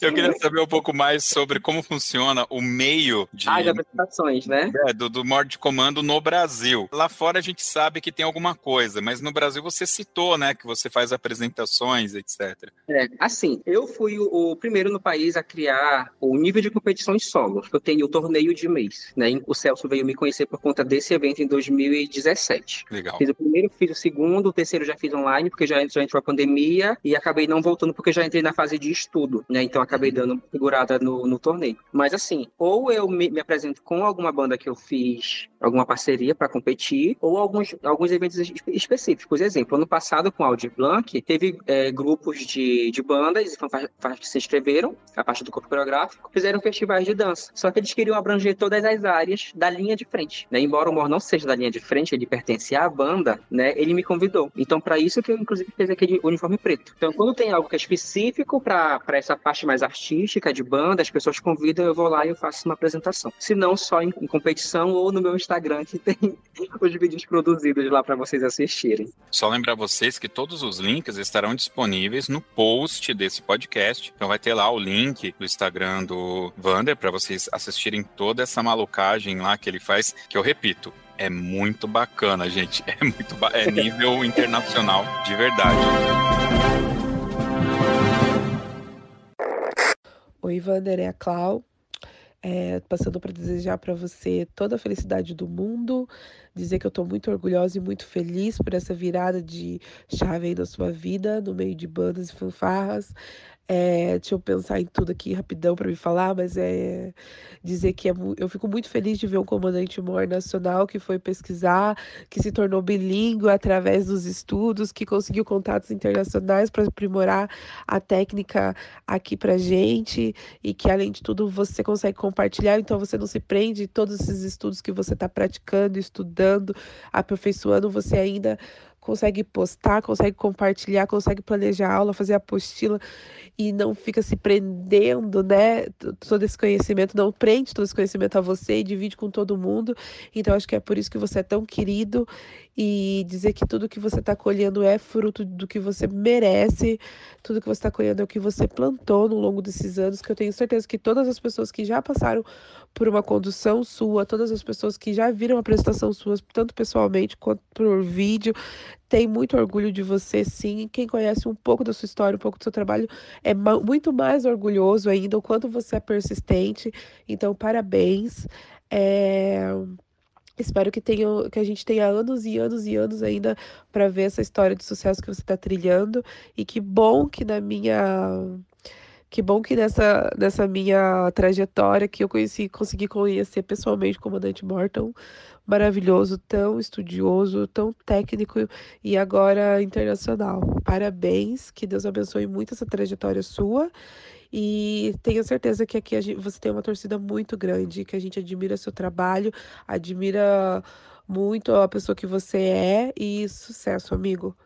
Eu queria saber um pouco mais sobre como funciona o meio de, Ah, de apresentações, né? É, do, do modo de comando no Brasil. Lá fora a gente sabe que tem alguma coisa, mas no Brasil você citou, né, que você faz apresentações, etc. É, assim, eu fui o, o primeiro no país a criar o nível de competição em solo. Eu tenho o torneio de mês, né? O Celso veio me conhecer por conta desse evento em 2017. Legal. Fiz o primeiro, fiz o segundo, o terceiro já fiz online, porque já, já entrou a pandemia, e acabei não voltando porque já entrei na fase de estudo, né? Então acabei dando uma segurada no, no torneio. Mas assim, ou eu me, me apresento com alguma banda que eu fiz alguma parceria para competir, ou alguns, alguns eventos espe- específicos. Exemplo, ano passado com o Audi Blanc, teve é, grupos de, de bandas e fanfarras que se inscreveram, a parte do corpo coreográfico, fizeram festivais de dança. Só que eles queriam abranger todas as áreas da linha de frente. Né? Embora o Mor não seja da linha de frente, ele pertence à banda, né? ele me convidou. Então, para isso que eu, inclusive, fiz aquele uniforme preto. Então, quando tem algo que é específico para essa parte mais artística de banda, as pessoas convidam, eu vou lá e eu faço uma apresentação. Se não, só em, em competição ou no meu Instagram, que tem os vídeos produzidos lá para vocês assistirem. Só lembrar vocês que todos os links estarão disponíveis no post desse podcast. Então vai ter lá o link do Instagram do Vander para vocês assistirem toda essa malucagem lá que ele faz, que eu repito, é muito bacana, gente. É muito ba- é nível internacional de verdade. Oi, Wander, é a Clau. É, passando para desejar para você toda a felicidade do mundo, dizer que eu estou muito orgulhosa e muito feliz por essa virada de chave aí na sua vida, no meio de bandas e fanfarras. É, deixa eu pensar em tudo aqui rapidão para me falar, mas é dizer que é, eu fico muito feliz de ver um comandante mor nacional que foi pesquisar, que se tornou bilíngue através dos estudos, que conseguiu contatos internacionais para aprimorar a técnica aqui para gente e que além de tudo você consegue compartilhar, então você não se prende todos esses estudos que você está praticando, estudando, aperfeiçoando, você ainda consegue postar, consegue compartilhar, consegue planejar aula, fazer apostila e não fica se prendendo, né? Todo esse conhecimento, não prende todo esse conhecimento a você e divide com todo mundo. Então, acho que é por isso que você é tão querido e dizer que tudo que você está colhendo é fruto do que você merece, tudo que você está colhendo é o que você plantou no longo desses anos, que eu tenho certeza que todas as pessoas que já passaram por uma condução sua, todas as pessoas que já viram a apresentação sua, tanto pessoalmente quanto por vídeo, tem muito orgulho de você, sim. Quem conhece um pouco da sua história, um pouco do seu trabalho, é muito mais orgulhoso ainda o quanto você é persistente. Então, parabéns. É... Espero que, tenha, que a gente tenha anos e anos e anos ainda para ver essa história de sucesso que você está trilhando. E que bom que na minha. Que bom que nessa, nessa minha trajetória que eu conheci, consegui conhecer pessoalmente o comandante Morton, maravilhoso, tão estudioso, tão técnico e agora internacional. Parabéns, que Deus abençoe muito essa trajetória sua e tenho certeza que aqui gente, você tem uma torcida muito grande, que a gente admira seu trabalho, admira muito a pessoa que você é e sucesso, amigo.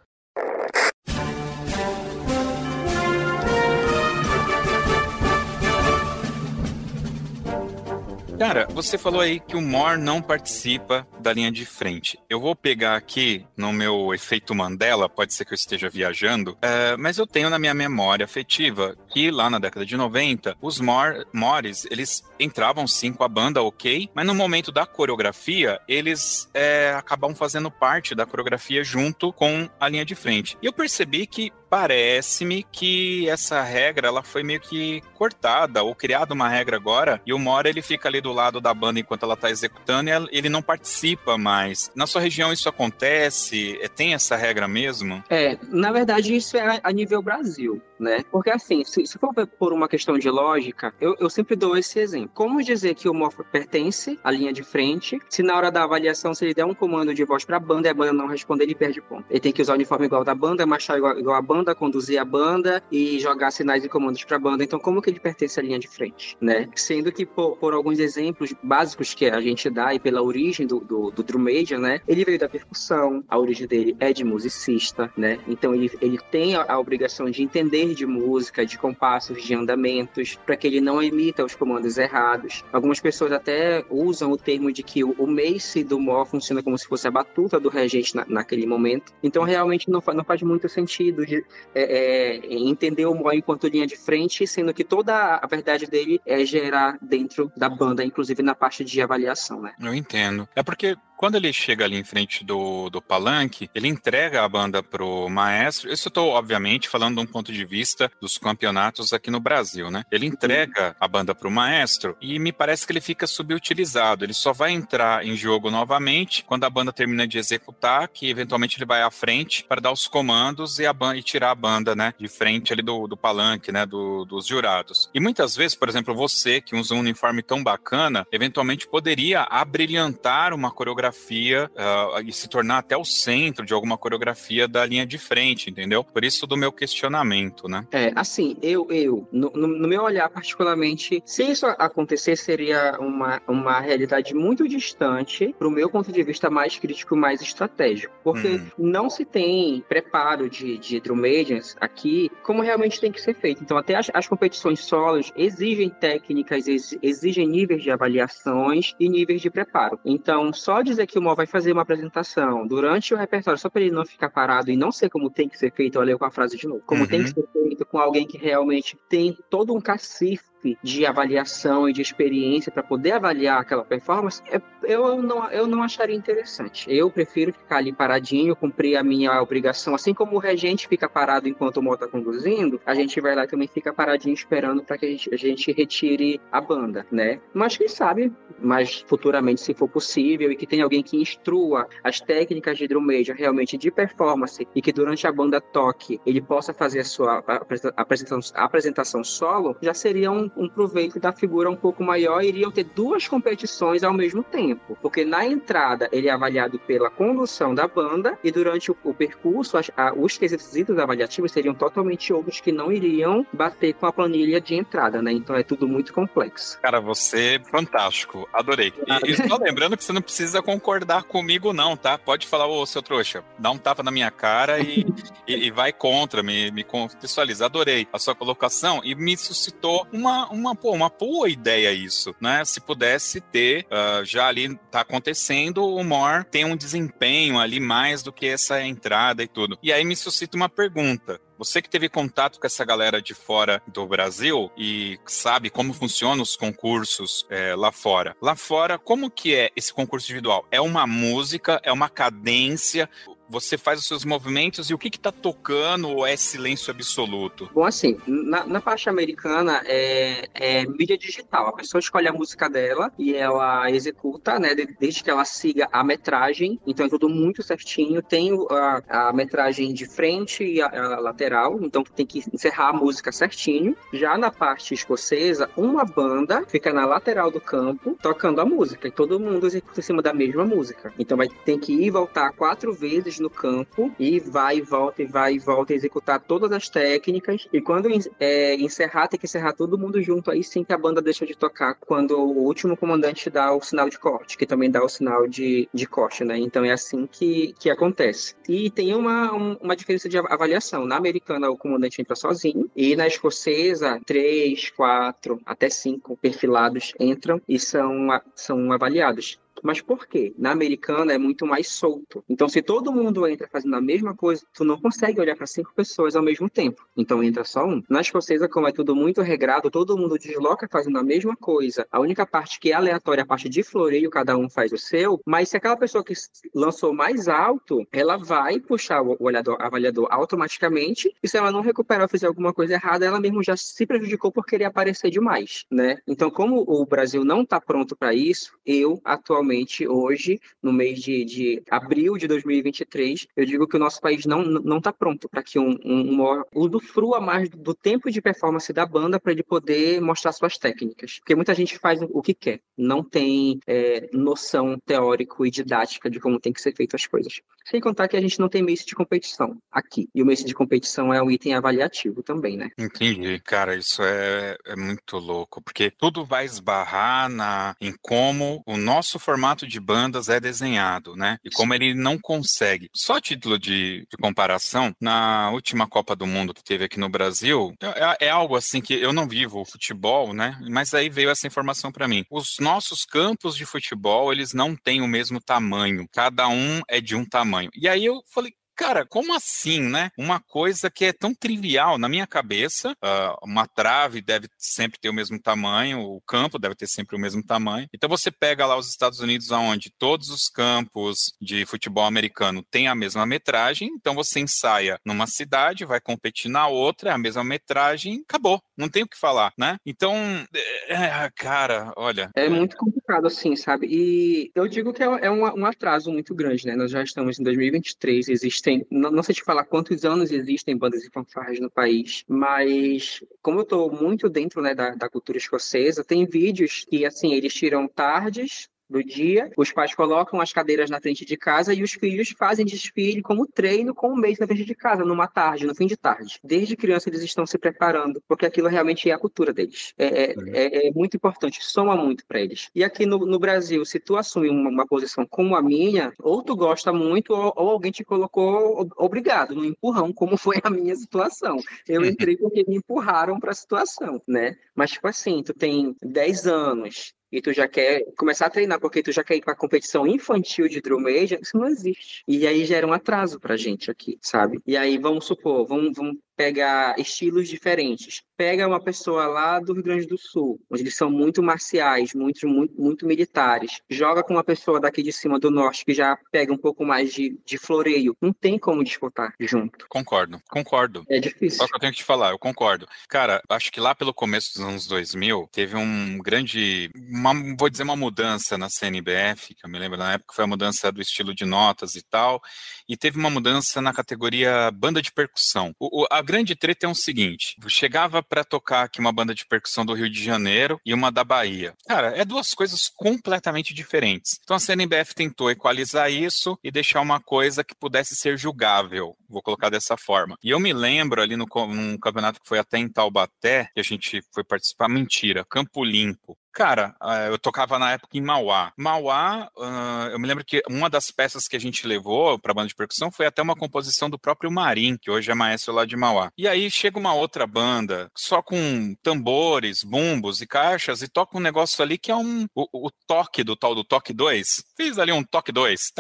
Cara, você falou aí que o Mor não participa da linha de frente. Eu vou pegar aqui no meu efeito Mandela, pode ser que eu esteja viajando, uh, mas eu tenho na minha memória afetiva que lá na década de 90, os Mor Mores, eles entravam sim com a banda, ok, mas no momento da coreografia, eles é, acabam fazendo parte da coreografia junto com a linha de frente. E eu percebi que parece-me que essa regra ela foi meio que cortada ou criada uma regra agora e o Mora ele fica ali do lado da banda enquanto ela está executando e ele não participa mais. Na sua região isso acontece? É, tem essa regra mesmo? É, na verdade isso é a nível Brasil, né? Porque assim, se, se for por uma questão de lógica, eu, eu sempre dou esse exemplo. Como dizer que o morfo pertence à linha de frente, se na hora da avaliação se ele der um comando de voz para a banda e a banda não responder, ele perde ponto. Ele tem que usar o uniforme igual da banda, marchar igual, igual a banda banda, conduzir a banda e jogar sinais e comandos para a banda. Então, como que ele pertence à linha de frente, né? Sendo que por, por alguns exemplos básicos que a gente dá e pela origem do, do, do drum major, né? Ele veio da percussão, a origem dele é de musicista, né? Então ele, ele tem a, a obrigação de entender de música, de compassos, de andamentos, para que ele não emita os comandos errados. Algumas pessoas até usam o termo de que o, mace do mó funciona como se fosse a batuta do regente na, naquele momento. Então realmente não, não faz muito sentido de, é, é, entender o Moy enquanto linha de frente, sendo que toda a verdade dele é gerar dentro da banda, inclusive na parte de avaliação, né? Eu entendo. É porque quando ele chega ali em frente do, do palanque, ele entrega a banda pro maestro. Isso eu tô, obviamente, falando de um ponto de vista dos campeonatos aqui no Brasil, né? Ele entrega a banda pro maestro e me parece que ele fica subutilizado. Ele só vai entrar em jogo novamente quando a banda termina de executar, que eventualmente ele vai à frente para dar os comandos e, a e tirar a banda, né, de frente ali do, do palanque, né, do, dos jurados. E muitas vezes, por exemplo, você que usa um uniforme tão bacana, eventualmente poderia abrilhantar uma coreografia coreografia uh, e se tornar até o centro de alguma coreografia da linha de frente, entendeu? Por isso do meu questionamento, né? É, assim, eu, eu no, no meu olhar particularmente, se isso acontecer, seria uma, uma realidade muito distante para o meu ponto de vista mais crítico e mais estratégico, porque hum. não se tem preparo de, de drum agents aqui como realmente tem que ser feito. Então, até as, as competições solos exigem técnicas, exigem níveis de avaliações e níveis de preparo. Então, só de dizer que o Mó vai fazer uma apresentação durante o repertório, só para ele não ficar parado e não ser como tem que ser feito, olha eu com a frase de novo, como uhum. tem que ser feito com alguém que realmente tem todo um cacifo de avaliação e de experiência para poder avaliar aquela performance, é, eu não, eu não acharia interessante. Eu prefiro ficar ali paradinho, cumprir a minha obrigação, assim como o regente fica parado enquanto o moto está conduzindo, a gente vai lá e também fica paradinho esperando para que a gente, a gente retire a banda, né? Mas quem sabe, mas futuramente, se for possível, e que tem alguém que instrua as técnicas de drum major realmente de performance e que durante a banda toque ele possa fazer a sua apresentação, apresentação solo, já seria um, um proveito da figura um pouco maior iriam ter duas competições ao mesmo tempo. Porque na entrada ele é avaliado pela condução da banda e durante o, o percurso as, a, os quesitos avaliativos seriam totalmente outros que não iriam bater com a planilha de entrada, né? Então é tudo muito complexo. Cara, você é fantástico. Adorei. E, e só lembrando que você não precisa concordar comigo, não, tá? Pode falar, ô seu trouxa, dá um tapa na minha cara e, e, e vai contra, me, me contextualiza. Adorei a sua colocação e me suscitou uma, uma, pô, uma boa ideia isso, né? Se pudesse ter, uh, já ali tá acontecendo, o Mor tem um desempenho ali mais do que essa entrada e tudo. E aí me suscita uma pergunta. Você que teve contato com essa galera de fora do Brasil e sabe como funcionam os concursos é, lá fora. Lá fora, como que é esse concurso individual? É uma música? É uma cadência? Você faz os seus movimentos e o que está tocando ou é silêncio absoluto? Bom, assim, na, na parte americana é, é, mídia digital. A pessoa escolhe a música dela e ela executa, né, desde que ela siga a metragem. Então é tudo muito certinho. Tem a, a metragem de frente e a, a, lateral, então tem que encerrar a música certinho. Já na parte escocesa, uma banda fica na lateral do campo tocando a música e todo mundo executa em cima da mesma música. Então vai ter que ir e voltar quatro vezes no campo e vai e volta e vai e volta executar todas as técnicas. E quando é, encerrar, tem que encerrar todo mundo junto. Aí sim que a banda deixa de tocar quando o último comandante dá o sinal de corte, que também dá o sinal de, de corte, né? Então é assim que, que acontece. E tem uma, uma diferença de avaliação. Na americana, o comandante entra sozinho, e na escocesa, três, quatro, até cinco perfilados entram e são, são avaliados. Mas por quê? Na americana é muito mais solto. Então, se todo mundo entra fazendo a mesma coisa, tu não consegue olhar para cinco pessoas ao mesmo tempo. Então, entra só um. Na escocesa, como é tudo muito regrado, todo mundo desloca fazendo a mesma coisa. A única parte que é aleatória é a parte de floreio, cada um faz o seu. Mas se aquela pessoa que lançou mais alto, ela vai puxar o olhador, avaliador automaticamente. E se ela não recuperar ou fizer alguma coisa errada, ela mesmo já se prejudicou por querer aparecer demais, né? Então, como o Brasil não está pronto para isso, eu atualmente atualmente, hoje, no mês de, de abril de 2023, eu digo que o nosso país não não está pronto para que um, um, um usufrua mais do tempo de performance da banda para ele poder mostrar suas técnicas. Porque muita gente faz o que quer, não tem é, noção teórico e didática de como tem que ser feito as coisas. Sem contar que a gente não tem mês de competição aqui. E o mês de competição é um item avaliativo também, né? Entendi, cara, isso é, é muito louco, porque tudo vai esbarrar na, em como o nosso formato formato de bandas é desenhado, né? E como ele não consegue. Só título de, de comparação, na última Copa do Mundo que teve aqui no Brasil, é, é, algo assim que eu não vivo o futebol, né? Mas aí veio essa informação para mim. Os nossos campos de futebol, eles não têm o mesmo tamanho. Cada um é de um tamanho. E aí eu falei, Cara, como assim, né? Uma coisa que é tão trivial na minha cabeça, uh, uma trave deve sempre ter o mesmo tamanho, o campo deve ter sempre o mesmo tamanho. Então você pega lá os Estados Unidos, onde todos os campos de futebol americano têm a mesma metragem, então você ensaia numa cidade, vai competir na outra, é a mesma metragem, acabou, não tem o que falar, né? Então, é, cara, olha. É muito complicado assim, sabe? E eu digo que é, é um, um atraso muito grande, né? Nós já estamos em 2023, existe existem, não, não sei te falar quantos anos existem bandas e fanfarras no país, mas como eu estou muito dentro né, da, da cultura escocesa, tem vídeos que, assim, eles tiram tardes do dia, os pais colocam as cadeiras na frente de casa e os filhos fazem desfile como treino com o mês na frente de casa, numa tarde, no fim de tarde. Desde criança eles estão se preparando, porque aquilo realmente é a cultura deles. É, é, é, é muito importante, soma muito para eles. E aqui no, no, Brasil, se tu assume uma, uma, posição como a minha, ou tu gosta muito, ou, ou alguém te colocou obrigado, no empurrão, como foi a minha situação. Eu entrei porque me empurraram para a situação, né? Mas, tipo assim, tu tem 10 anos, e tu já quer começar a treinar porque tu já quer ir para competição infantil de drum major, isso não existe. E aí gera um atraso pra gente aqui, sabe? E aí vamos supor, vamos, vamos pegar estilos diferentes. Pega uma pessoa lá do Rio Grande do Sul, onde eles são muito marciais, muito, muito, muito militares. Joga com uma pessoa daqui de cima do norte, que já pega um pouco mais de, de floreio. Não tem como disputar junto. Concordo, concordo. É difícil. Só que eu tenho que te falar, eu concordo. Cara, acho que lá pelo começo dos anos 2000, teve um grande, uma, vou dizer uma mudança na CNBF, que eu me lembro na época foi a mudança do estilo de notas e tal, e teve uma mudança na categoria banda de percussão. O, a grande treta é o seguinte: chegava para tocar aqui uma banda de percussão do Rio de Janeiro e uma da Bahia. Cara, é duas coisas completamente diferentes. Então a CNBF tentou equalizar isso e deixar uma coisa que pudesse ser julgável, vou colocar dessa forma. E eu me lembro ali no num campeonato que foi até em Taubaté, que a gente foi participar, mentira, Campo Limpo. Cara, eh, eu tocava na época em Mauá. Mauá, eu me lembro que uma das peças que a gente levou para a banda de percussão foi até uma composição do próprio Marim, que hoje é maestro lá de Mauá. E aí chega uma outra banda, só com tambores, bumbos e caixas, e toca um negócio ali que é um o, o toque do tal do toque 2. Fiz ali um toque 2.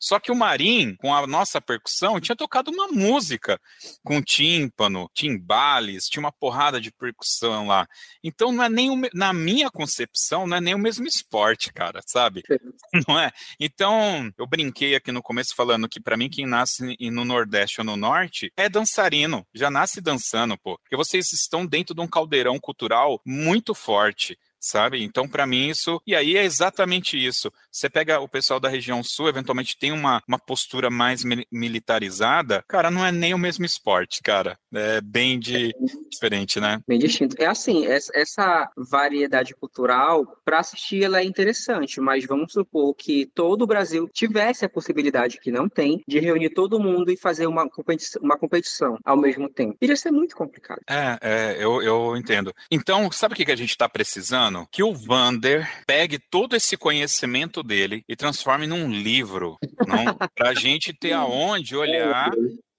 Só que o Marim, com a nossa percussão, tinha tocado uma música com tímpano, timbales, tinha uma porrada de percussão lá. Então, então não é nem o, na minha concepção, não é nem o mesmo esporte, cara, sabe? Não é? Então, eu brinquei aqui no começo falando que para mim quem nasce no Nordeste ou no Norte é dançarino, já nasce dançando, pô. Porque vocês estão dentro de um caldeirão cultural muito forte sabe? Então, para mim, isso. E aí é exatamente isso. Você pega o pessoal da região sul, eventualmente tem uma, uma postura mais militarizada, cara, não é nem o mesmo esporte, cara. É bem de, diferente, né? Bem distinto. É assim, essa variedade cultural, para assistir, ela é interessante, mas vamos supor que todo o Brasil tivesse a possibilidade, que não tem, de reunir todo mundo e fazer uma competição, uma competição ao mesmo tempo. Iria ser muito complicado. É, é eu, eu entendo. Então, sabe o que a gente está precisando? que o Vander pegue todo esse conhecimento dele e transforme num livro, para a gente ter aonde olhar,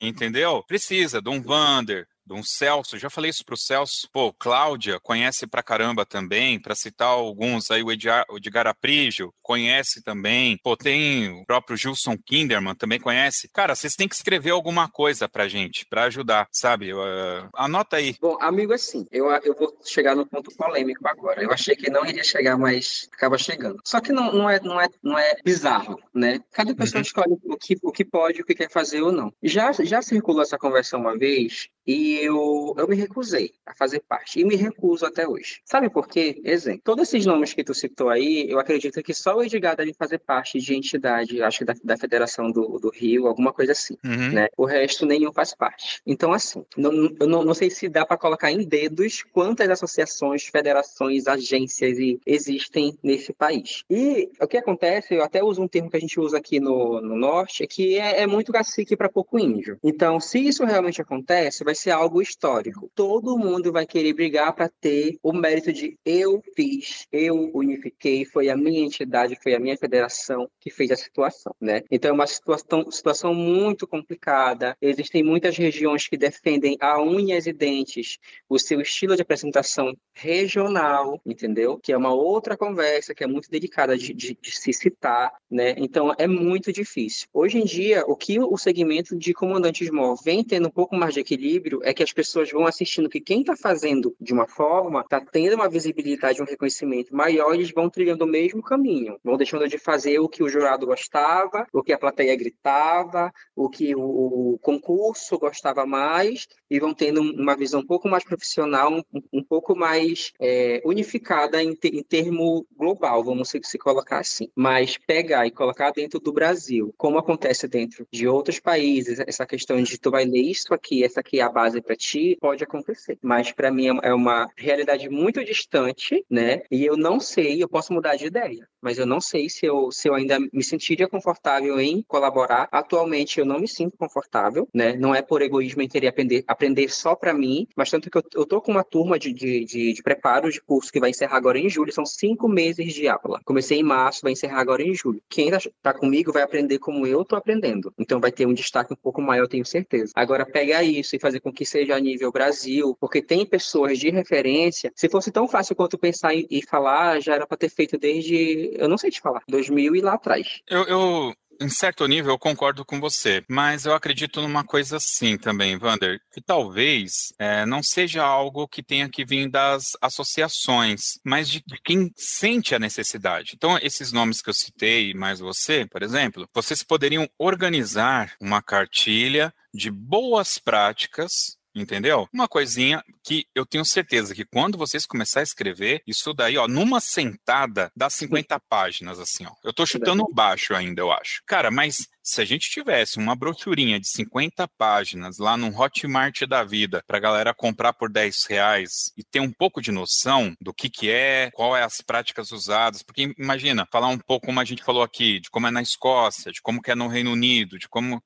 entendeu? Precisa de um Vander, de um Celso, já falei isso pro Celso, pô, Cláudia conhece pra caramba também, para citar alguns aí, o Edgar, o Edgar Aprígio conhece também, pô, tem o próprio Gilson Kinderman também conhece. Cara, vocês têm que escrever alguma coisa pra gente, para ajudar, sabe? Uh, anota aí. Bom, amigo, assim, eu, eu vou chegar no ponto polêmico agora. Eu achei que não iria chegar, mas acaba chegando. Só que não, não, é, não, é, não é bizarro, né? Cada pessoa uhum. escolhe o que, o que pode, o que quer fazer ou não. Já, já circulou essa conversa uma vez e eu, eu me recusei a fazer parte. E me recuso até hoje. Sabe por quê? Exemplo. Todos esses nomes que tu citou aí, eu acredito que só o Edgar deve fazer parte de entidade, acho que da, da Federação do, do Rio, alguma coisa assim. Uhum. Né? O resto nenhum faz parte. Então, assim, não, eu não, não sei se dá para colocar em dedos quantas associações, federações, agências existem nesse país. E o que acontece, eu até uso um termo que a gente usa aqui no, no Norte, que é, é muito cacique para pouco índio. Então, se isso realmente acontece, vai ser algo histórico. Todo mundo vai querer brigar para ter o mérito de eu fiz, eu unifiquei, foi a minha entidade, foi a minha federação que fez a situação, né? Então é uma situação, situação muito complicada. Existem muitas regiões que defendem a unhas e dentes o seu estilo de apresentação regional, entendeu? Que é uma outra conversa que é muito delicada de, de, de se citar, né? Então é muito difícil. Hoje em dia, o que o segmento de comandantes MOR vem tendo um pouco mais de equilíbrio equilíbrio é que as pessoas vão assistindo que quem está fazendo de uma forma está tendo uma visibilidade, um reconhecimento maior, eles vão trilhando o mesmo caminho, vão deixando de fazer o que o jurado gostava, o que a plateia gritava, o que o, concurso gostava mais, e vão tendo uma visão um pouco mais profissional, um, um pouco mais é, unificada em, te, em, termo global, vamos se, se colocar assim. Mas pegar e colocar dentro do Brasil, como acontece dentro de outros países, essa questão de tu vai ler isso aqui, essa aqui é a base para ti, pode acontecer. Mas para mim é uma realidade muito distante, né? E eu não sei, eu posso mudar de ideia, mas eu não sei se eu, se eu ainda me sentiria confortável em colaborar. Atualmente eu não me sinto confortável, né? Não é por egoísmo em querer aprender, aprender só para mim, mas tanto que eu, eu tô com uma turma de, de, de, de preparo de curso que vai encerrar agora em julho, são cinco meses de aula. Comecei em março, vai encerrar agora em julho. Quem ainda tá comigo vai aprender como eu tô aprendendo. Então vai ter um destaque um pouco maior, tenho certeza. Agora pegar isso e fazer com que seja a nível Brasil, porque tem pessoas de referência. Se fosse tão fácil quanto pensar e falar, já era para ter feito desde, eu não sei te falar, 2000 e lá atrás. Eu, eu em certo nível, eu concordo com você, mas eu acredito numa coisa assim também, Vander, que talvez é, não seja algo que tenha que vir das associações, mas de, de quem sente a necessidade. Então, esses nomes que eu citei, mais você, por exemplo, vocês poderiam organizar uma cartilha de boas práticas Entendeu? Uma coisinha que eu tenho certeza que quando vocês começar a escrever, isso daí, ó, numa sentada, dá 50 páginas, assim, ó. Eu tô chutando baixo ainda, eu acho. Cara, mas se a gente tivesse uma brochurinha de 50 páginas lá num Hotmart da vida pra galera comprar por 10 reais e ter um pouco de noção do que que é, qual é as práticas usadas, porque imagina, falar um pouco como a gente falou aqui, de como é na Escócia, de como é no Reino Unido, de como...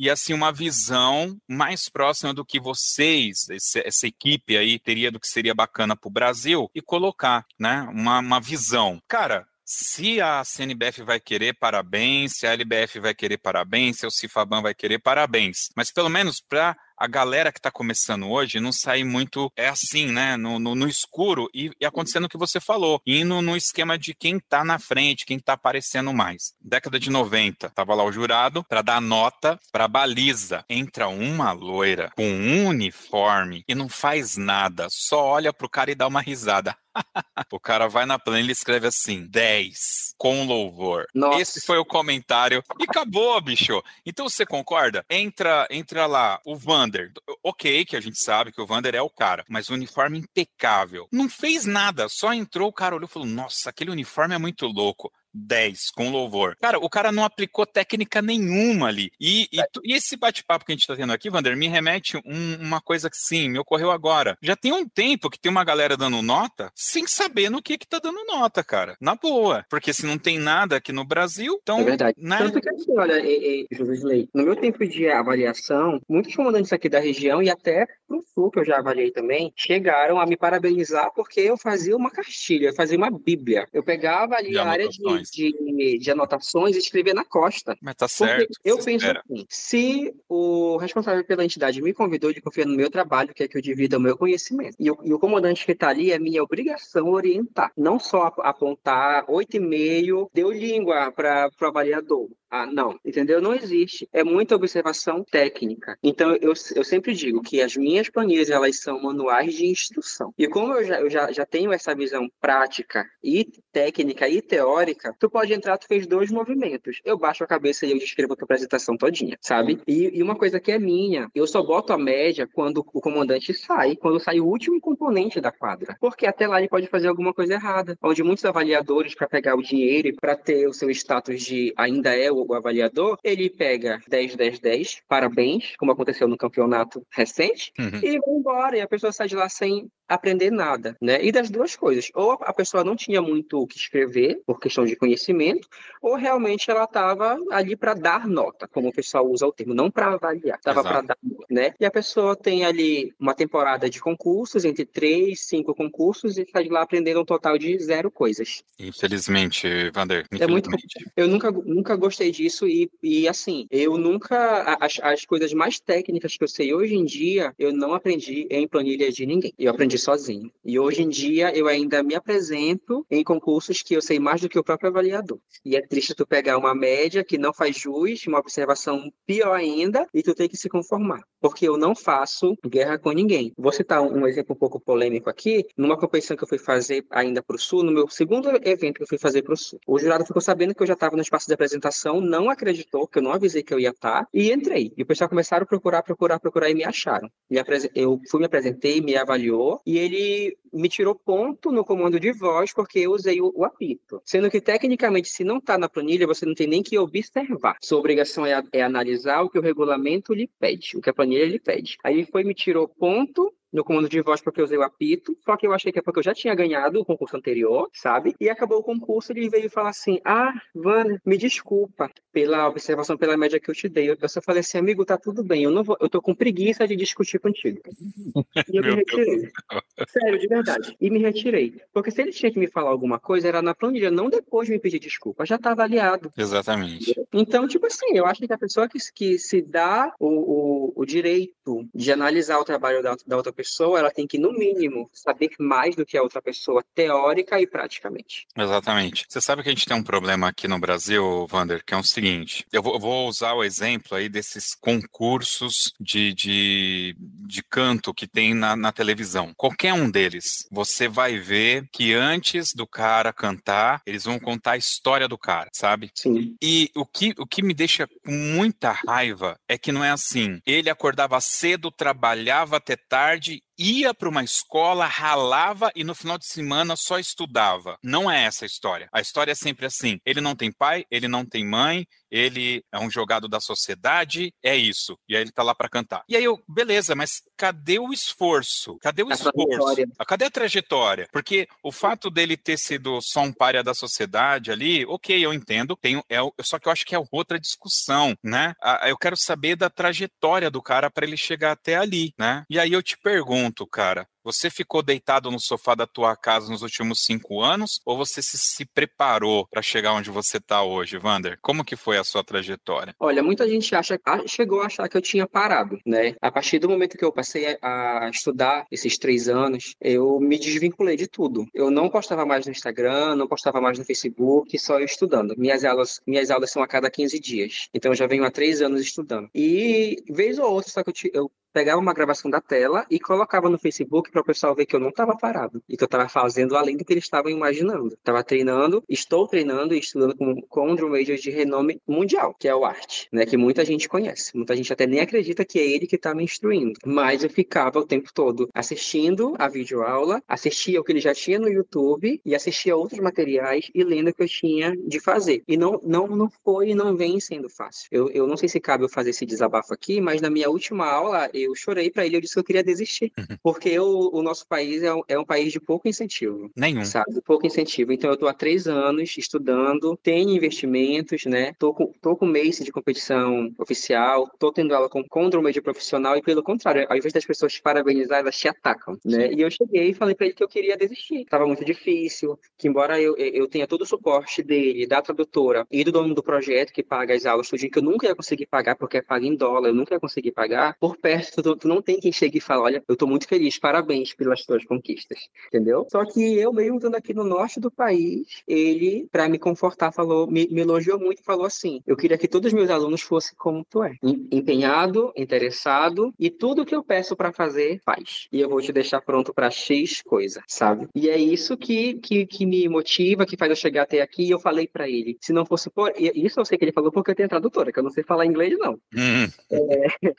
E assim, uma visão mais próxima do que vocês, esse, essa equipe aí, teria do que seria bacana pro Brasil e colocar, né, uma, uma visão. Cara, se a CNBF vai querer, parabéns. Se a LBF vai querer, parabéns. Se o Cifaban vai querer, parabéns. Mas pelo menos para a galera que está começando hoje não sair muito, é assim, né, no, no, no escuro e, e, acontecendo o que você falou, indo no esquema de quem está na frente, quem está aparecendo mais. Década de 90, tava lá o jurado para dar nota para baliza. Entra uma loira com um uniforme e não faz nada, só olha pro cara e dá uma risada. o cara vai na planilha e escreve assim: 10 com louvor. Nossa. Esse foi o comentário e acabou, bicho. Então você concorda? Entra, entra lá o Vander. OK, que a gente sabe que o Vander é o cara, mas o uniforme impecável. Não fez nada, só entrou, o cara olhou e falou: "Nossa, aquele uniforme é muito louco". 10 com louvor. Cara, o cara não aplicou técnica nenhuma ali. E, e, e esse bate-papo que a gente tá tendo aqui, Vander, me remete um, uma coisa que sim, me ocorreu agora. Já tem um tempo que tem uma galera dando nota sem saber no que que tá dando nota, cara. Na boa. Porque se não tem nada aqui no Brasil, então. É verdade. Né? Tanto que assim, olha, e, e, no meu tempo de avaliação, muitos comandantes aqui da região e até pro sul, que eu já avaliei também, chegaram a me parabenizar porque eu fazia uma cartilha, eu fazia uma bíblia. Eu pegava ali a área de de, de anotações e escrever na costa. Mas tá certo. eu penso espera. assim, se o responsável pela entidade me convidou de confiar no meu trabalho, quer que eu divida o meu conhecimento, e o, e o comandante que está ali é minha obrigação orientar, não só apontar oito e meio, deu língua para o avaliador. Ah, não, entendeu? Não existe. É muita observação técnica. Então, eu, eu sempre digo que as minhas planilhas, elas são manuais de instrução. E como eu já, eu já, já tenho essa visão prática e técnica e teórica, tu pode entrar, tu fez dois movimentos. Eu baixo a cabeça e eu descrevo a tua apresentação todinha, sabe? E, e uma coisa que é minha, eu só boto a média quando o comandante sai, quando sai o último componente da quadra. Porque até lá ele pode fazer alguma coisa errada. Onde muitos avaliadores, para pegar o dinheiro e para ter o seu status de ainda é o o avaliador, ele pega 10, 10, 10, parabéns, como aconteceu no campeonato recente, uhum. e vai embora. E a pessoa sai de lá sem aprender nada, né? E das duas coisas, ou a pessoa não tinha muito o que escrever por questão de conhecimento, ou realmente ela estava ali para dar nota, como o pessoal usa o termo, não para avaliar, estava para dar, né? E a pessoa tem ali uma temporada de concursos, entre três, cinco concursos, e sai de lá aprendendo um total de zero coisas. Infelizmente, Vander. Infelizmente. É muito. Eu nunca, nunca gostei disso e, e assim, eu nunca as, as coisas mais técnicas que eu sei hoje em dia, eu não aprendi em planilha de ninguém. Eu aprendi aprendi sozinho. E hoje em dia eu ainda me apresento em concursos que eu sei mais do que o próprio avaliador. E é triste tu pegar uma média que não faz jus, uma observação pior ainda, e tu tem que se conformar. Porque eu não faço guerra com ninguém. Vou citar um exemplo um pouco polêmico aqui. Numa competição que eu fui fazer ainda para o Sul, no meu segundo evento que eu fui fazer para o Sul, o jurado ficou sabendo que eu já estava no espaço de apresentação, não acreditou, que eu não avisei que eu ia estar, e entrei. E o pessoal começaram a procurar, procurar, procurar e me acharam. Eu fui, me apresentei, me avaliou, e ele me tirou ponto no comando de voz porque eu usei o, o apito. Sendo que, tecnicamente, se não está na planilha, você não tem nem que observar. Sua obrigação é, é analisar o que o regulamento lhe pede, o que a planilha lhe pede. Aí foi me tirou ponto no comando de voz porque eu usei o apito, só que eu achei que é porque eu já tinha ganhado o concurso anterior, sabe? E acabou o concurso, ele veio falar assim: Ah, Vânia, me desculpa pela observação, pela média que eu te dei. Eu só falei assim, amigo, tá tudo bem, eu não vou, eu tô com preguiça de discutir contigo. E eu me retirei. Sério, de verdade. E me retirei. Porque se ele tinha que me falar alguma coisa, era na planilha, não depois de me pedir desculpa, já tá avaliado. Exatamente. Então, tipo assim, eu acho que a pessoa que, que se dá o, o, o direito de analisar o trabalho da, da outra pessoa pessoa, ela tem que, no mínimo, saber mais do que a outra pessoa, teórica e praticamente. Exatamente. Você sabe que a gente tem um problema aqui no Brasil, Vander, que é o seguinte: eu vou, eu vou usar o exemplo aí desses concursos de, de, de canto que tem na, na televisão. Qualquer um deles, você vai ver que antes do cara cantar, eles vão contar a história do cara, sabe? Sim. E o que, o que me deixa com muita raiva é que não é assim. Ele acordava cedo, trabalhava até tarde ia para uma escola, ralava e no final de semana só estudava. Não é essa a história. A história é sempre assim: ele não tem pai, ele não tem mãe, ele é um jogado da sociedade, é isso. E aí ele tá lá para cantar. E aí eu, beleza, mas cadê o esforço? Cadê o A esforço? trajetória. Cadê a trajetória? Porque o fato dele ter sido só um párea da sociedade ali, ok, eu entendo, tenho, é, só que eu acho que é outra discussão, né? Ah, Eu quero saber da trajetória do cara para ele chegar até ali, né? E aí eu te pergunto, cara, você ficou deitado no sofá da tua casa nos últimos cinco anos ou você se, se preparou para chegar onde você está hoje, Vander? Como que foi a sua trajetória? Olha, muita gente acha, chegou a achar que eu tinha parado, né? A partir do momento que eu passei a, estudar esses três anos, eu me desvinculei de tudo. Eu não postava mais no Instagram, não postava mais no Facebook, só eu estudando. Minhas aulas, minhas aulas são a cada 15 dias. Então eu já venho há três anos estudando. E vez ou outra, só que eu, eu pegava uma gravação da tela e colocava no Facebook para o pessoal ver que eu não estava parado e que eu estava fazendo além do que eles estavam imaginando. Estava treinando, estou treinando e estudando com, com um drum major de renome mundial, que é o Art, né? Que muita gente conhece. Muita gente até nem acredita que é ele que está me instruindo. Mas eu ficava o tempo todo assistindo a videoaula, assistia o que ele já tinha no YouTube e assistia outros materiais e lendo o que eu tinha de fazer. E não, não, não foi e não vem sendo fácil. Eu, eu não sei se cabe eu fazer esse desabafo aqui, mas na minha última aula eu chorei para ele, eu disse que eu queria desistir. Porque o, o nosso país é um, é um país de pouco incentivo Nenhum. sabe? Pouco incentivo. Então, eu estou há três anos estudando, tenho investimentos, né? Tô com, tô com mês de competição oficial, tô tendo aula com, drum major profissional e, pelo contrário, ao invés das pessoas te parabenizar, elas te atacam, né? E eu cheguei e falei para ele que eu queria desistir. Tava muito difícil, que embora eu, eu tenha todo o suporte dele, da tradutora e do dono do projeto que paga as aulas, tudinho, que eu nunca ia conseguir pagar porque é pago em dólar, eu nunca ia conseguir pagar, por perto, tu, tu não tem quem chegue e fale, olha, eu tô muito feliz, parabéns pelas tuas conquistas, entendeu? Só que eu mesmo estando aqui no norte do país, ele, para me confortar, falou, me, me elogiou muito e falou assim: eu queria que todos os meus alunos fossem como tu é, em- empenhado, interessado e tudo que eu peço para fazer, faz. E eu vou te deixar pronto para X coisa, sabe? E é isso que, que, que me motiva, que faz eu chegar até aqui. E eu falei para ele: se não fosse por. Isso eu sei que ele falou porque eu tenho tradutora, que eu não sei falar inglês, não. Hum,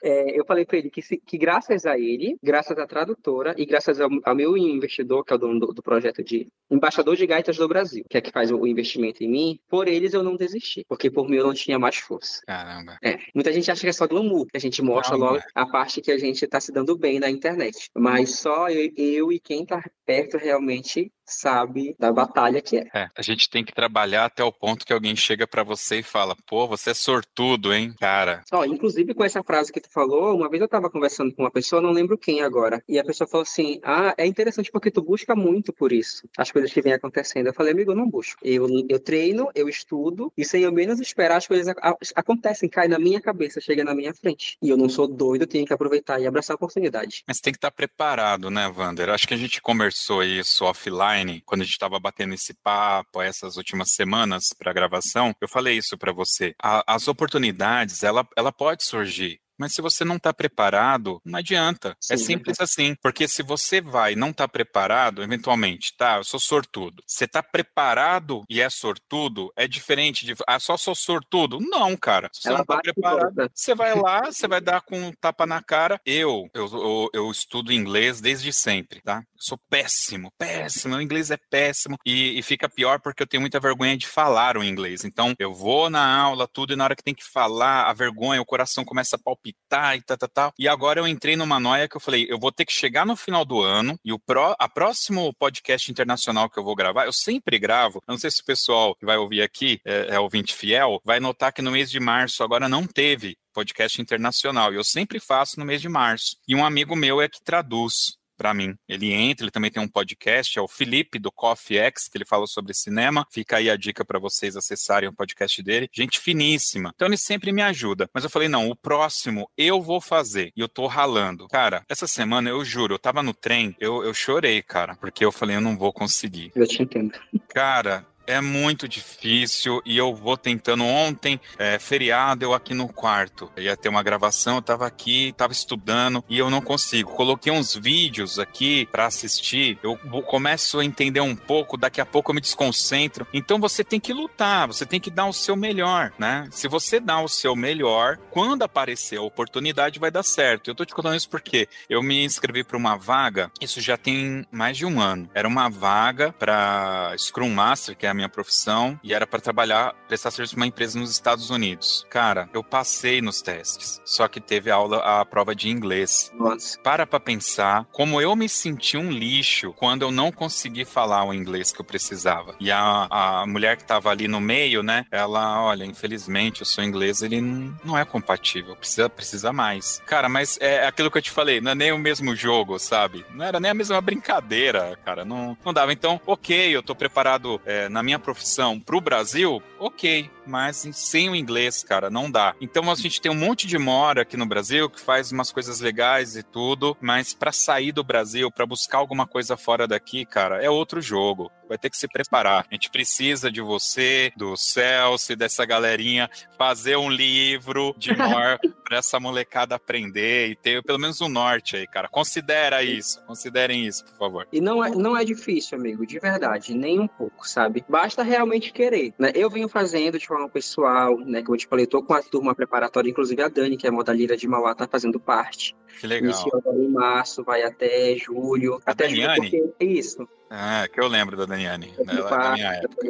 É, eu falei para ele que, se- que graças a ele, graças à tradutora e graças ao, ao meu investidor, que é o dono do, do projeto de embaixador de gaitas do Brasil, que é que faz o, investimento em mim, por eles eu não desisti, porque por mim eu não tinha mais força. caramba. É, muita gente acha que é só glamour, que a gente mostra não logo a parte que a gente tá se dando bem na internet. Mas só eu, eu e quem tá perto realmente sabe da batalha que é. É, a gente tem que trabalhar até o ponto que alguém chega pra você e fala, pô, você é sortudo, hein, cara. Ó, inclusive com essa frase que tu falou, uma vez eu tava conversando com uma pessoa, não lembro quem agora, e a pessoa falou assim: Ah, é interessante porque tu busca muito por isso, as coisas que vêm acontecendo. Eu falei, amigo, eu não busco. Eu, eu treino, eu estudo, e sem eu menos esperar, as coisas a- acontecem, caem na minha cabeça, chega na minha frente. E eu não sou doido, tenho que aproveitar e abraçar a oportunidade. Mas tem que estar preparado, né, Vander? Acho que a gente conversou isso offline, quando a gente estava batendo esse papo essas últimas semanas para gravação. Eu falei isso para você. A- as oportunidades, ela, ela pode surgir. Mas se você não está preparado, não adianta. é Sim, simples assim. Porque se você vai e não está preparado, eventualmente, tá, eu sou sortudo. Você está preparado e é sortudo, é diferente de. Ah, só sou sortudo? Não, cara. Se você Ela não e preparado, você vai lá, você vai dar com um tapa na cara. Eu, eu, eu, eu estudo inglês desde sempre, tá? Sou péssimo, péssimo. Meu inglês é péssimo. E, e fica pior porque eu tenho muita vergonha de falar o inglês. Então, eu vou na aula, tudo, e na hora que tem que falar, a vergonha, o coração começa a palpitar e tal, tal, tal. E agora eu entrei numa noia que eu falei, eu vou ter que chegar no final do ano e o pró, a próximo podcast internacional que eu vou gravar, eu sempre gravo. Não sei se o pessoal que vai ouvir aqui é, é ouvinte fiel, vai notar que no mês de março agora não teve podcast internacional. E eu sempre faço no mês de março. E um amigo meu é que traduz. Para mim. Ele entra, ele também tem um podcast, é o Felipe do Coffee X, que ele fala sobre cinema. Fica aí a dica para vocês acessarem o podcast dele. Gente finíssima. Então ele sempre me ajuda. Mas eu falei, não, o próximo eu vou fazer. E eu tô ralando. Cara, essa semana eu juro, eu tava no trem, eu, eu chorei, cara, porque eu falei, eu não vou conseguir. Eu te entendo. Cara, é muito difícil e eu vou tentando. Ontem, é, feriado, eu aqui no quarto. Ia ter uma gravação, eu tava aqui, tava estudando e eu não consigo. Coloquei uns vídeos aqui para assistir. Eu começo a entender um pouco, daqui a pouco eu me desconcentro. Então você tem que lutar, você tem que dar o seu melhor, né? Se você dá o seu melhor, quando aparecer a oportunidade, vai dar certo. Eu tô te contando isso porque eu me inscrevi para uma vaga, isso já tem mais de um ano. Era uma vaga para Scrum Master, que é minha profissão e era para trabalhar, prestar serviço para uma empresa nos Estados Unidos. Cara, eu passei nos testes, só que teve aula, a prova de inglês. Nossa. Para pra pensar como eu me senti um lixo quando eu não consegui falar o inglês que eu precisava. E a, a mulher que tava ali no meio, né, ela, olha, infelizmente o seu inglês ele não é compatível, precisa, precisa mais. Cara, mas é aquilo que eu te falei, não é nem o mesmo jogo, sabe? Não era nem a mesma brincadeira, cara, não, não dava. Então, ok, eu tô preparado é, na minha profissão para o Brasil, ok, mas sem o inglês, cara, não dá. Então a gente tem um monte de mora aqui no Brasil que faz umas coisas legais e tudo, mas para sair do Brasil, para buscar alguma coisa fora daqui, cara, é outro jogo. Vai ter que se preparar. A gente precisa de você, do Celso, dessa galerinha, fazer um livro de mor para essa molecada aprender e ter pelo menos um norte aí, cara. Considera isso, considerem isso, por favor. E não é, não é difícil, amigo, de verdade, nem um pouco, sabe? Basta realmente querer, né? Eu venho fazendo de forma pessoal, né? Como eu te falei, tô com a turma preparatória, inclusive a Dani, que é a modalira de Mauá, tá fazendo parte. Que legal. Iniciou em março, vai até julho. A até Daniane? julho, porque... Isso. Ah, que eu lembro da Daniane. Eu é da faço minha época.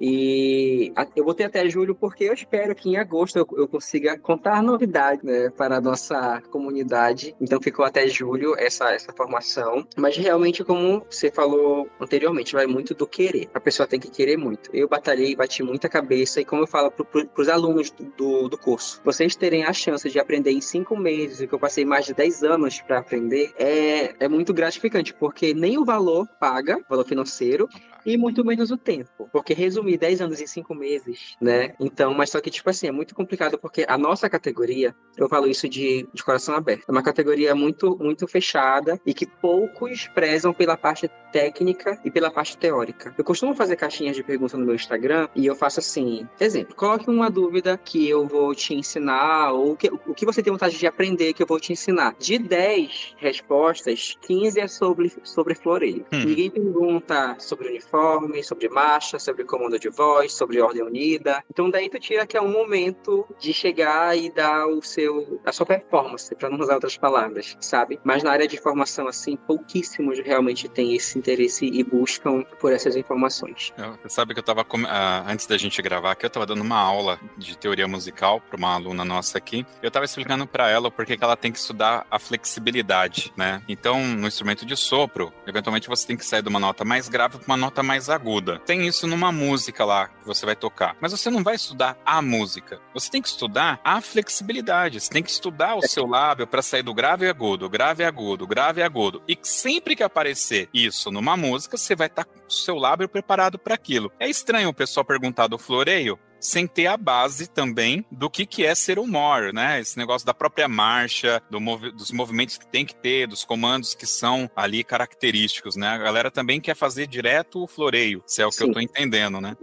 E eu botei até julho porque eu espero que em agosto eu, eu consiga contar novidades né, para a nossa comunidade. Então ficou até julho essa, essa formação. Mas realmente, como você falou anteriormente, vai muito do querer. A pessoa tem que querer muito. Eu batalhei, bati muita cabeça. E como eu falo para os alunos do, do, curso, vocês terem a chance de aprender em cinco meses, o que eu passei mais de 10 anos para aprender, é, é muito gratificante, porque nem o valor paga, valor financeiro, e muito menos o tempo. Porque resumir 10 anos em 5 meses, né? Então, mas só que, tipo assim, é muito complicado porque a nossa categoria, eu falo isso de, de coração aberto, é uma categoria muito, muito fechada e que poucos prezam pela parte técnica e pela parte teórica. Eu costumo fazer caixinhas de perguntas no meu Instagram e eu faço assim, exemplo, coloque uma dúvida que eu vou te ensinar ou o que, o que você tem vontade de aprender que eu vou te ensinar. De 10 respostas, 15 é sobre, sobre floreio. Hum. Ninguém pergunta sobre uniforme, sobre marcha, sobre comando de voz, sobre ordem unida. Então daí tu tira que é um momento de chegar e dar o seu a sua performance, para não usar outras palavras, sabe? Mas na área de formação assim, pouquíssimos realmente têm esse interesse e buscam por essas informações. Sabe que eu tava, com- ah, antes da gente gravar aqui, eu tava dando uma aula de teoria musical para uma aluna nossa aqui. Eu tava explicando para ela por que ela tem que estudar a flexibilidade, né? Então, no instrumento de sopro, eventualmente você tem que sair de uma nota mais grave para uma nota mais aguda. Tem isso numa música lá que você vai tocar. Mas você não vai estudar a música. Você tem que estudar a flexibilidade. Você tem que estudar o seu lábio para sair do grave e agudo, grave e agudo, grave e agudo. E sempre que aparecer isso numa música, você vai estar com o seu lábio preparado para aquilo. É estranho o pessoal perguntar do floreio sem ter a base também do que, que é ser humor, né? Esse negócio da própria marcha, do movi- dos movimentos que tem que ter, dos comandos que são ali característicos, né? A galera também quer fazer direto o floreio, se é o que eu tô entendendo, né?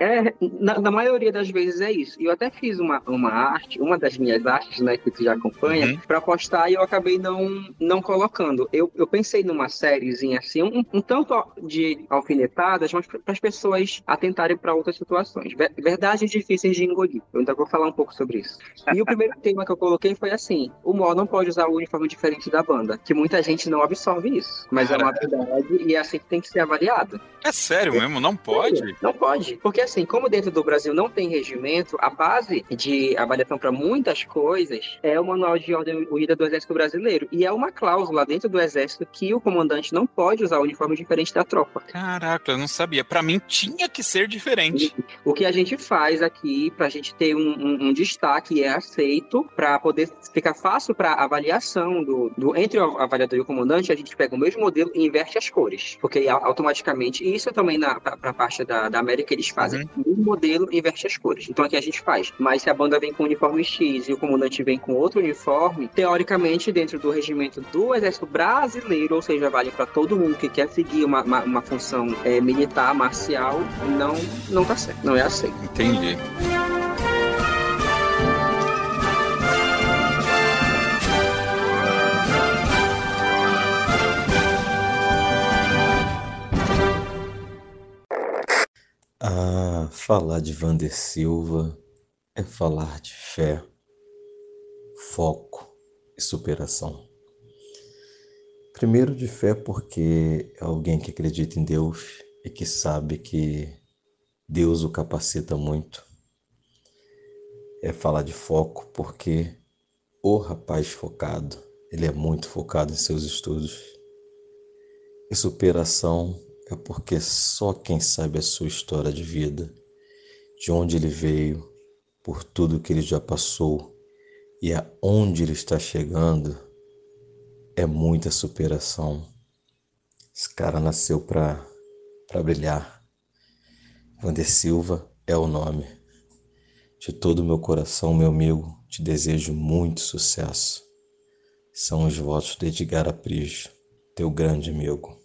É, é, na, na maioria das vezes é isso. E eu até fiz uma, uma arte, uma das minhas artes, né, que tu já acompanha, Uhum. pra postar e eu acabei não, não colocando. Eu, eu pensei numa sériezinha assim, um, um tanto de alfinetadas, mas para as pessoas atentarem para outras situações. Ver- Verdades difíceis de engolir. Eu ainda vou falar um pouco sobre isso. E o primeiro tema que eu coloquei foi assim: o Mó não pode usar o uniforme diferente da banda, que muita gente não absorve isso. Mas é uma verdade e é assim que tem que ser avaliado. É sério mesmo? Não pode? Não pode. Porque assim, como dentro do Brasil não tem regimento, a base de avaliação para muitas coisas é o Manual de Ordem Unida do Exército Brasileiro. E é uma cláusula dentro do Exército que o comandante não pode usar o uniforme diferente da tropa. Caraca, eu não sabia. Pra mim tinha que ser diferente. O que a gente faz aqui para a gente ter um, um, um destaque e é aceito para poder ficar fácil para avaliação do, do entre o avaliador e o comandante, a gente pega o mesmo modelo e inverte as cores, porque automaticamente, e isso também na para a parte da, da América eles fazem uhum. o mesmo modelo e inverte as cores. Então aqui a gente faz. Mas se a banda vem com o uniforme X e o comandante vem com outro uniforme, teoricamente dentro do regimento do Exército Brasileiro, ou seja, vale para todo mundo que quer seguir uma, uma, uma função é, militar, marcial, não não tá certo, não é aceito. Entendi. Ah, falar de Vander Silva é falar de fé, foco e superação. Primeiro de fé porque é alguém que acredita em Deus e que sabe que Deus o capacita muito. É falar de foco porque o rapaz focado, ele é muito focado em seus estudos. E superação é porque só quem sabe a sua história de vida, de onde ele veio, por tudo que ele já passou e aonde ele está chegando, é muita superação. Esse cara nasceu para brilhar. Vander Silva é o nome. De todo o meu coração, meu amigo, te desejo muito sucesso. São os votos de Edgar Aprígio, teu grande amigo.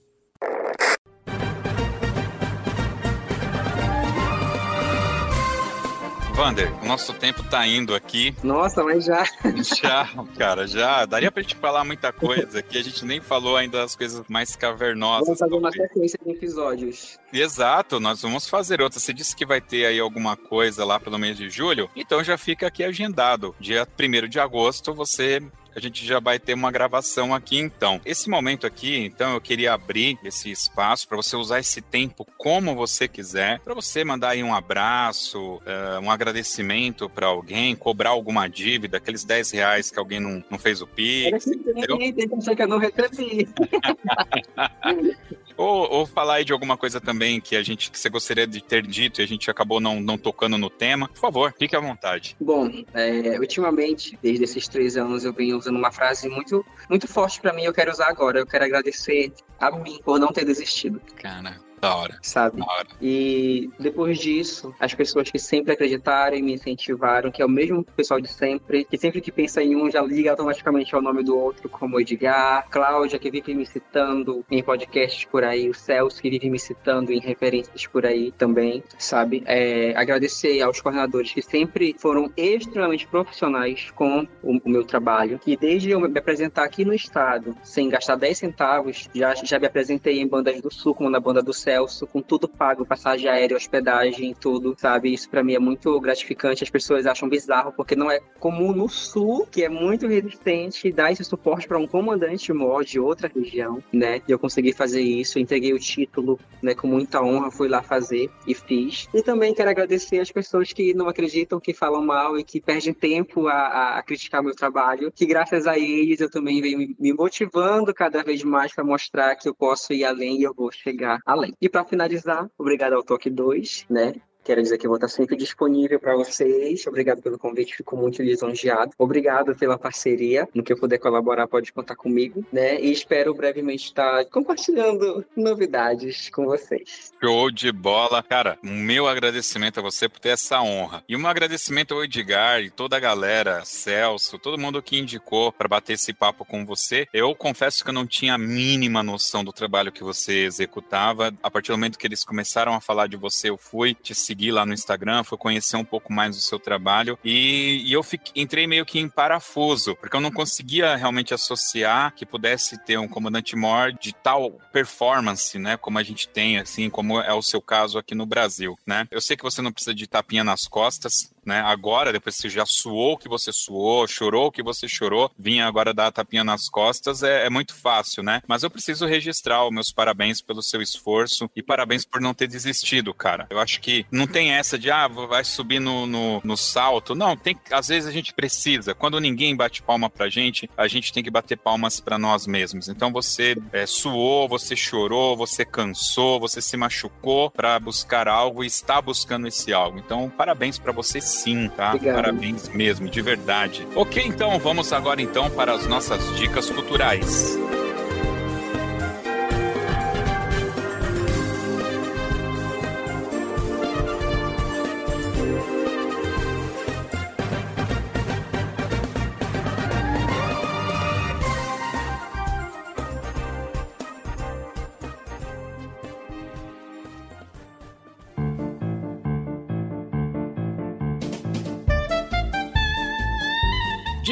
Vander, o nosso tempo tá indo aqui. Nossa, mas já. Já, cara, já. Daria pra gente falar muita coisa que a gente nem falou ainda das coisas mais cavernosas. Vamos fazer uma sequência de episódios. Exato, nós vamos fazer outra. Você disse que vai ter aí alguma coisa lá pelo mês de julho, então já fica aqui agendado. Dia 1 de agosto você a gente já vai ter uma gravação aqui então. Esse momento aqui, então, eu queria abrir esse espaço para você usar esse tempo como você quiser, para você mandar aí um abraço, uh, um agradecimento para alguém, cobrar alguma dívida, aqueles 10 reais que alguém não, não fez o Pix. Tem, tem que eu não recebi. Ou, ou, falar aí de alguma coisa também que a gente que você gostaria de ter dito e a gente acabou não, não tocando no tema. Por favor, fique à vontade. Bom, é, ultimamente, desde esses três anos, eu venho usando uma frase muito, muito forte para mim. Eu quero usar agora. Eu quero agradecer a mim por não ter desistido. Cara, da hora. Sabe? Da hora. E depois disso, as pessoas que sempre acreditaram e me incentivaram, que é o mesmo pessoal de sempre, que sempre que pensa em um já liga automaticamente ao nome do outro, como Edgar, Cláudia, que vive me citando em podcasts por aí, o Celso, que vive me citando em referências por aí também, sabe? É, agradecer aos coordenadores que sempre foram extremamente profissionais com o, o meu trabalho, que desde eu me apresentar aqui no estado, sem gastar 10 centavos, já, já me apresentei em bandas do Sul, como na banda do Celso, com tudo pago, passagem aérea, hospedagem, tudo, sabe? Isso para mim é muito gratificante. As pessoas acham bizarro porque não é comum no sul, que é muito resistente, dar esse suporte para um comandante mor de outra região, né? E eu consegui fazer isso, entreguei o título, né, com muita honra, fui lá fazer e fiz. E também quero agradecer as pessoas que não acreditam, que falam mal e que perdem tempo a, a criticar meu trabalho, que graças a eles eu também venho me motivando cada vez mais para mostrar que eu posso ir além e eu vou chegar além. E para finalizar, obrigado ao Toque 2, né? Quero dizer que eu vou estar sempre disponível para vocês. Obrigado pelo convite, fico muito lisonjeado. Obrigado pela parceria. No que eu puder colaborar, pode contar comigo, né? E espero brevemente estar compartilhando novidades com vocês. Show de bola. Cara, meu agradecimento a você por ter essa honra. E um agradecimento ao Edgar e toda a galera, Celso, todo mundo que indicou para bater esse papo com você. Eu confesso que eu não tinha a mínima noção do trabalho que você executava. A partir do momento que eles começaram a falar de você, eu fui te seguir seguir lá no Instagram, foi conhecer um pouco mais do seu trabalho e, e eu fiquei, entrei meio que em parafuso, porque eu não conseguia realmente associar que pudesse ter um comandante mor de tal performance, né, como a gente tem, assim, como é o seu caso aqui no Brasil, né? Eu sei que você não precisa de tapinha nas costas, né? Agora, depois que você já suou o que você suou, chorou o que você chorou, vinha agora dar a tapinha nas costas, é, é muito fácil, né? Mas eu preciso registrar os meus parabéns pelo seu esforço e parabéns por não ter desistido, cara. Eu acho que não tem essa de, ah, vai subir no, no, no salto. Não, tem às vezes a gente precisa. Quando ninguém bate palma pra gente, a gente tem que bater palmas para nós mesmos. Então você é, suou, você chorou, você cansou, você se machucou para buscar algo e está buscando esse algo. Então, parabéns para você sim, tá? Obrigado. Parabéns mesmo, de verdade. Ok, então vamos agora então para as nossas dicas culturais.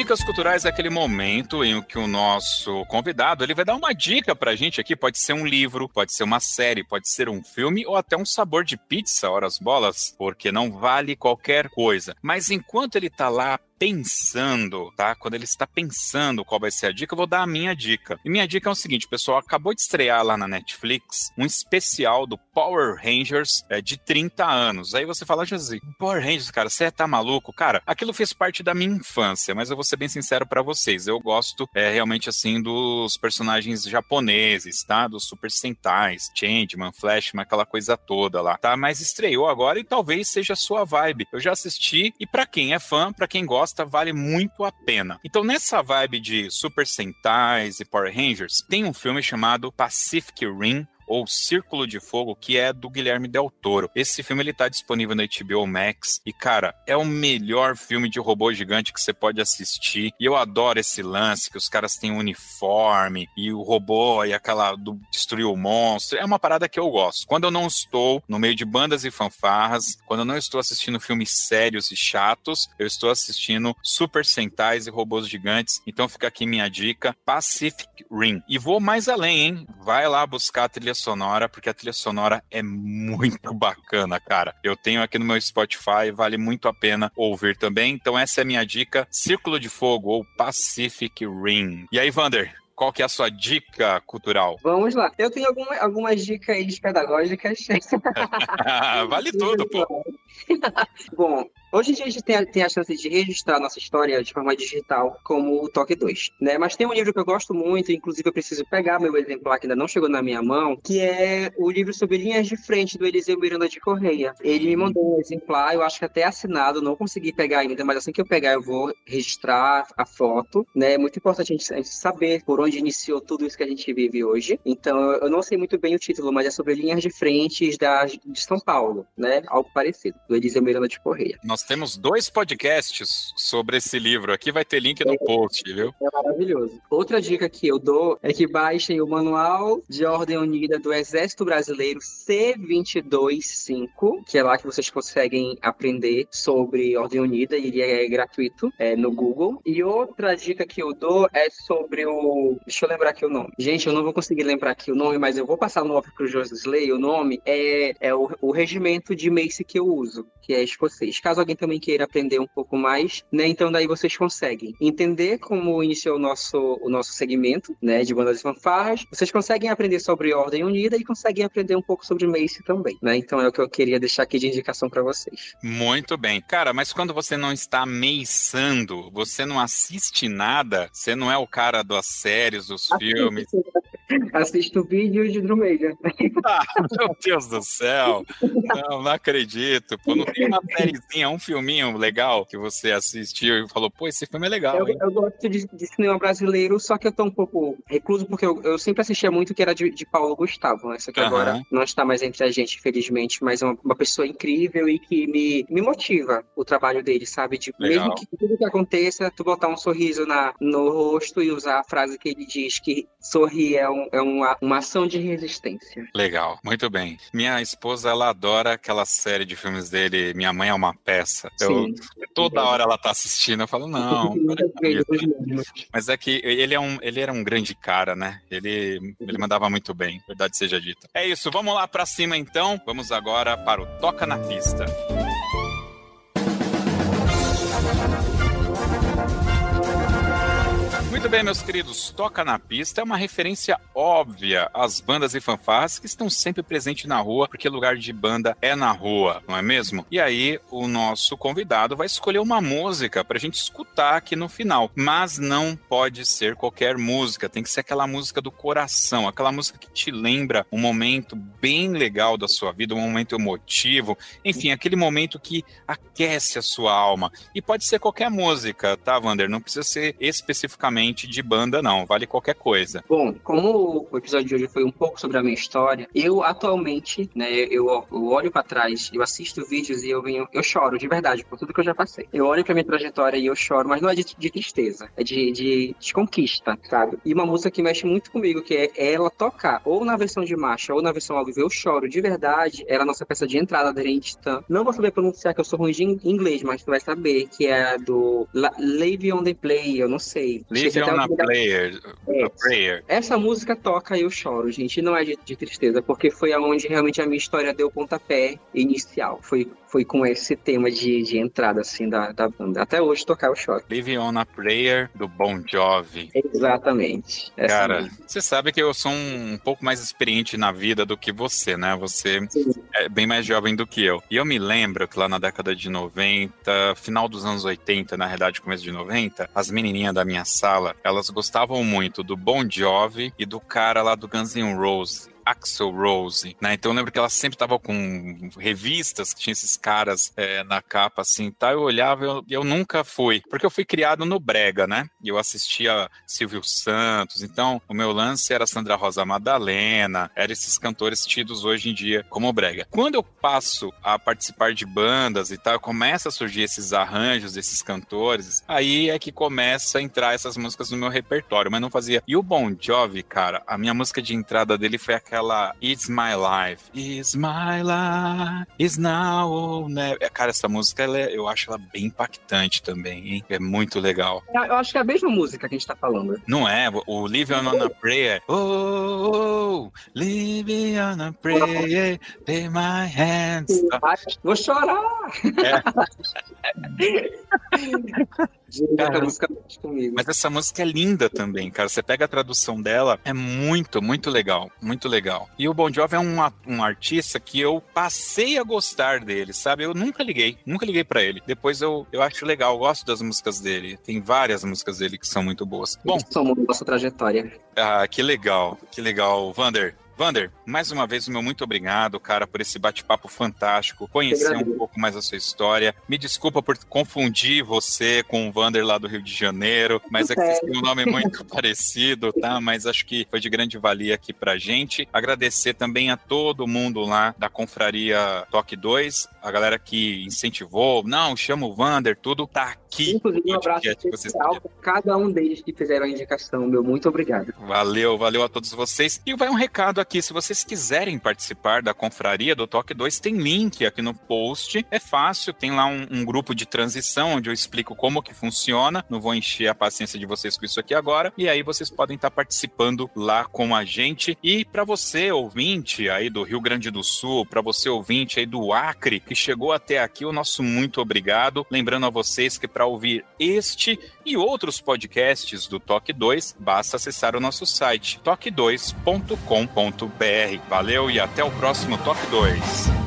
Dicas culturais é aquele momento em que o nosso convidado ele vai dar uma dica pra gente aqui. Pode ser um livro, pode ser uma série, pode ser um filme ou até um sabor de pizza, horas bolas, porque não vale qualquer coisa. Mas enquanto ele tá lá pensando, tá? Quando ele está pensando qual vai ser a dica, eu vou dar a minha dica. E minha dica é o seguinte, pessoal, acabou de estrear lá na Netflix um especial do Power Rangers é, de 30 anos. Aí você fala, José, Power Rangers, cara, você tá maluco? Cara, aquilo fez parte da minha infância, mas eu vou ser bem sincero para vocês, eu gosto é, realmente assim dos personagens japoneses, tá? Dos Super Sentais, Changeman, Flashman, aquela coisa toda lá, tá? Mas estreou agora e talvez seja a sua vibe. Eu já assisti e para quem é fã, para quem gosta gosta, vale muito a pena. Então, nessa vibe de Super Sentais e Power Rangers, tem um filme chamado Pacific Rim, ou Círculo de Fogo, que é do Guilherme Del Toro. Esse filme ele tá disponível no HBO Max e cara, é o melhor filme de robô gigante que você pode assistir. E eu adoro esse lance que os caras têm um uniforme e o robô e aquela do destruir o monstro. É uma parada que eu gosto. Quando eu não estou no meio de bandas e fanfarras, quando eu não estou assistindo filmes sérios e chatos, eu estou assistindo Super Sentais e robôs gigantes. Então fica aqui minha dica, Pacific Rim. E vou mais além, hein? Vai lá buscar a trilha sonora, porque a trilha sonora é muito bacana, cara. Eu tenho aqui no meu Spotify, vale muito a pena ouvir também. Então essa é a minha dica, Círculo de Fogo ou Pacific Rim. E aí, Vander, qual que é a sua dica cultural? Vamos lá. Eu tenho alguma, algumas dicas pedagógicas. vale tudo, pô. Bom, hoje em dia a gente tem a, tem a chance de registrar nossa história de forma digital como o Toque 2, né? Mas tem um livro que eu gosto muito, inclusive eu preciso pegar meu exemplar que ainda não chegou na minha mão, que é o livro sobre linhas de frente do Eliseu Miranda de Correia. Ele me mandou um exemplar, eu acho que até assinado, não consegui pegar ainda, mas assim que eu pegar eu vou registrar a foto, né? É muito importante a gente, a gente saber por onde iniciou tudo isso que a gente vive hoje. Então, eu não sei muito bem o título, mas é sobre linhas de frente da, de São Paulo, né? Algo parecido do Eliseu Miranda de Correia. Nós temos dois podcasts sobre esse livro. Aqui vai ter link no é, post, viu? É maravilhoso. Outra dica que eu dou é que baixem o Manual de Ordem Unida do Exército Brasileiro C225, que é lá que vocês conseguem aprender sobre Ordem Unida e ele é gratuito é, no Google. E outra dica que eu dou é sobre o. Deixa eu lembrar aqui o nome. Gente, eu não vou conseguir lembrar aqui o nome, mas eu vou passar no off pro Josley. O nome é, é o, o regimento de Mace que eu uso que é escocês. Caso alguém também queira aprender um pouco mais, né, então daí vocês conseguem entender como iniciou o nosso, o nosso segmento, né, de bandas e fanfarras, vocês conseguem aprender sobre Ordem Unida e conseguem aprender um pouco sobre Mace também, né, então é o que eu queria deixar aqui de indicação para vocês. Muito bem. Cara, mas quando você não está meiçando, você não assiste nada, você não é o cara das séries, dos filmes. Assisto vídeos de Drumeida. Ah, meu Deus do céu. Não, não acredito. Pô, não tem uma sériezinha, um filminho legal que você assistiu e falou, pô, esse filme é legal. Eu, eu gosto de, de, cinema brasileiro, só que eu tô um pouco recluso, porque eu, eu sempre assistia muito que era de, de Paulo Gustavo. Essa que uhum. agora não está mais entre a gente, infelizmente, mas é uma, uma, pessoa incrível e que me, me motiva o trabalho dele, sabe? De, mesmo que tudo que aconteça, tu botar um sorriso na, no rosto e usar a frase que ele diz que sorrir é um um, é uma, uma ação de resistência. Legal, muito bem. Minha esposa, ela adora aquela série de filmes dele, Minha Mãe é uma Peça. Eu, toda hora ela tá assistindo, eu falo, não. Mas é que ele, é um, ele era um grande cara, né? Ele, ele mandava muito bem, verdade seja dita. É isso, vamos lá para cima então. Vamos agora para o Toca na Pista. Bem, meus queridos, Toca na Pista é uma referência óbvia às bandas e fanfarras que estão sempre presentes na rua, porque lugar de banda é na rua, não é mesmo? E aí, o nosso convidado vai escolher uma música pra gente escutar aqui no final, mas não pode ser qualquer música, tem que ser aquela música do coração, aquela música que te lembra um momento bem legal da sua vida, um momento emotivo, enfim, aquele momento que aquece a sua alma. E pode ser qualquer música, tá, Wander? Não precisa ser especificamente de banda, não. Vale qualquer coisa. Bom, como o episódio de hoje foi um pouco sobre a minha história, eu atualmente, né, eu, eu olho para trás, eu assisto vídeos e eu venho, eu choro de verdade por tudo que eu já passei. Eu olho pra minha trajetória e eu choro, mas não é de, de tristeza, é de, de, de, conquista, sabe? E uma música que mexe muito comigo, que é ela tocar, ou na versão de marcha, ou na versão ao vivo, eu choro de verdade. Era a nossa peça de entrada da Rentista. Não vou saber pronunciar que eu sou ruim de inglês, mas tu vai saber que é do La Live on the Play, eu não sei. Live on a player, é. prayer. Essa música toca e eu choro, gente. Não é de, de tristeza, porque foi aonde realmente a minha história deu pontapé inicial. Foi foi com esse tema de, de entrada, assim, da, da banda. Até hoje tocar o choro. Live on a Prayer, do Bon Jovi. Exatamente. Cara, mesmo. você sabe que eu sou um pouco mais experiente na vida do que você, né? Você Sim. é bem mais jovem do que eu. E eu me lembro que lá na década de 90, final dos anos 80, na realidade começo de 90, as menininhas da minha sala, elas gostavam muito do Bon Jovi e do cara lá do Guns N' Roses. Axel Rose, né? Então eu lembro que ela sempre tava com revistas que tinha esses caras é, na capa assim, tá? Eu olhava e eu, eu, nunca fui, porque eu fui criado no Brega, né? Eu assistia Silvio Santos, então o meu lance era Sandra Rosa Madalena, eram esses cantores tidos hoje em dia como Brega. Quando eu passo a participar de bandas e tal, começa a surgir esses arranjos desses cantores, aí é que começa a entrar essas músicas no meu repertório, mas não fazia. E o Bon Jovi, cara, a minha música de entrada dele foi aquela aquela It's My Life. It's My Life, It's Now or Never. Cara, essa música, ela é, eu acho ela bem impactante também, hein? É muito legal. Eu acho que é a mesma música que a gente tá falando. Não é? O Live On a Prayer. Oh, oh, oh Live On a Prayer, Lay My Hands. Vou chorar! É. Cara, música comigo. Mas essa música é linda também, cara. Você pega a tradução dela, é muito, muito legal. Muito legal. E o Bon Jovi é um, um artista que eu passei a gostar dele, sabe? Eu nunca liguei, nunca liguei para ele. Depois eu, eu acho legal, eu gosto das músicas dele. Tem várias músicas dele que são muito boas. Bom, somos nossa trajetória. Ah, que legal, que legal. Vander, Vander, mais uma vez, meu muito obrigado, cara, por esse bate-papo fantástico, conhecer um pouco mais a sua história. Me desculpa por confundir você com o Vander lá do Rio de Janeiro, mas é que vocês têm um nome muito parecido, tá? Mas acho que foi de grande valia aqui pra gente. Agradecer também a todo mundo lá da Confraria Toque 2, a galera que incentivou, não, chama o Vander, tudo tá aqui. Inclusive, um abraço especial para cada um deles que fizeram a indicação, meu muito obrigado. Valeu, valeu a todos vocês. E vai um recado aqui, se vocês quiserem participar da confraria do Toque 2, tem link aqui no post. É fácil, tem lá um, um, grupo de transição onde eu explico como que funciona. Não vou encher a paciência de vocês com isso aqui agora. E aí vocês podem estar participando lá com a gente. E para você, ouvinte aí do Rio Grande do Sul, para você, ouvinte aí do Acre, que chegou até aqui, o nosso muito obrigado. Lembrando a vocês que para ouvir este e outros podcasts do Toque 2, basta acessar o nosso site toque2.com.br. Valeu e até o próximo Toque 2.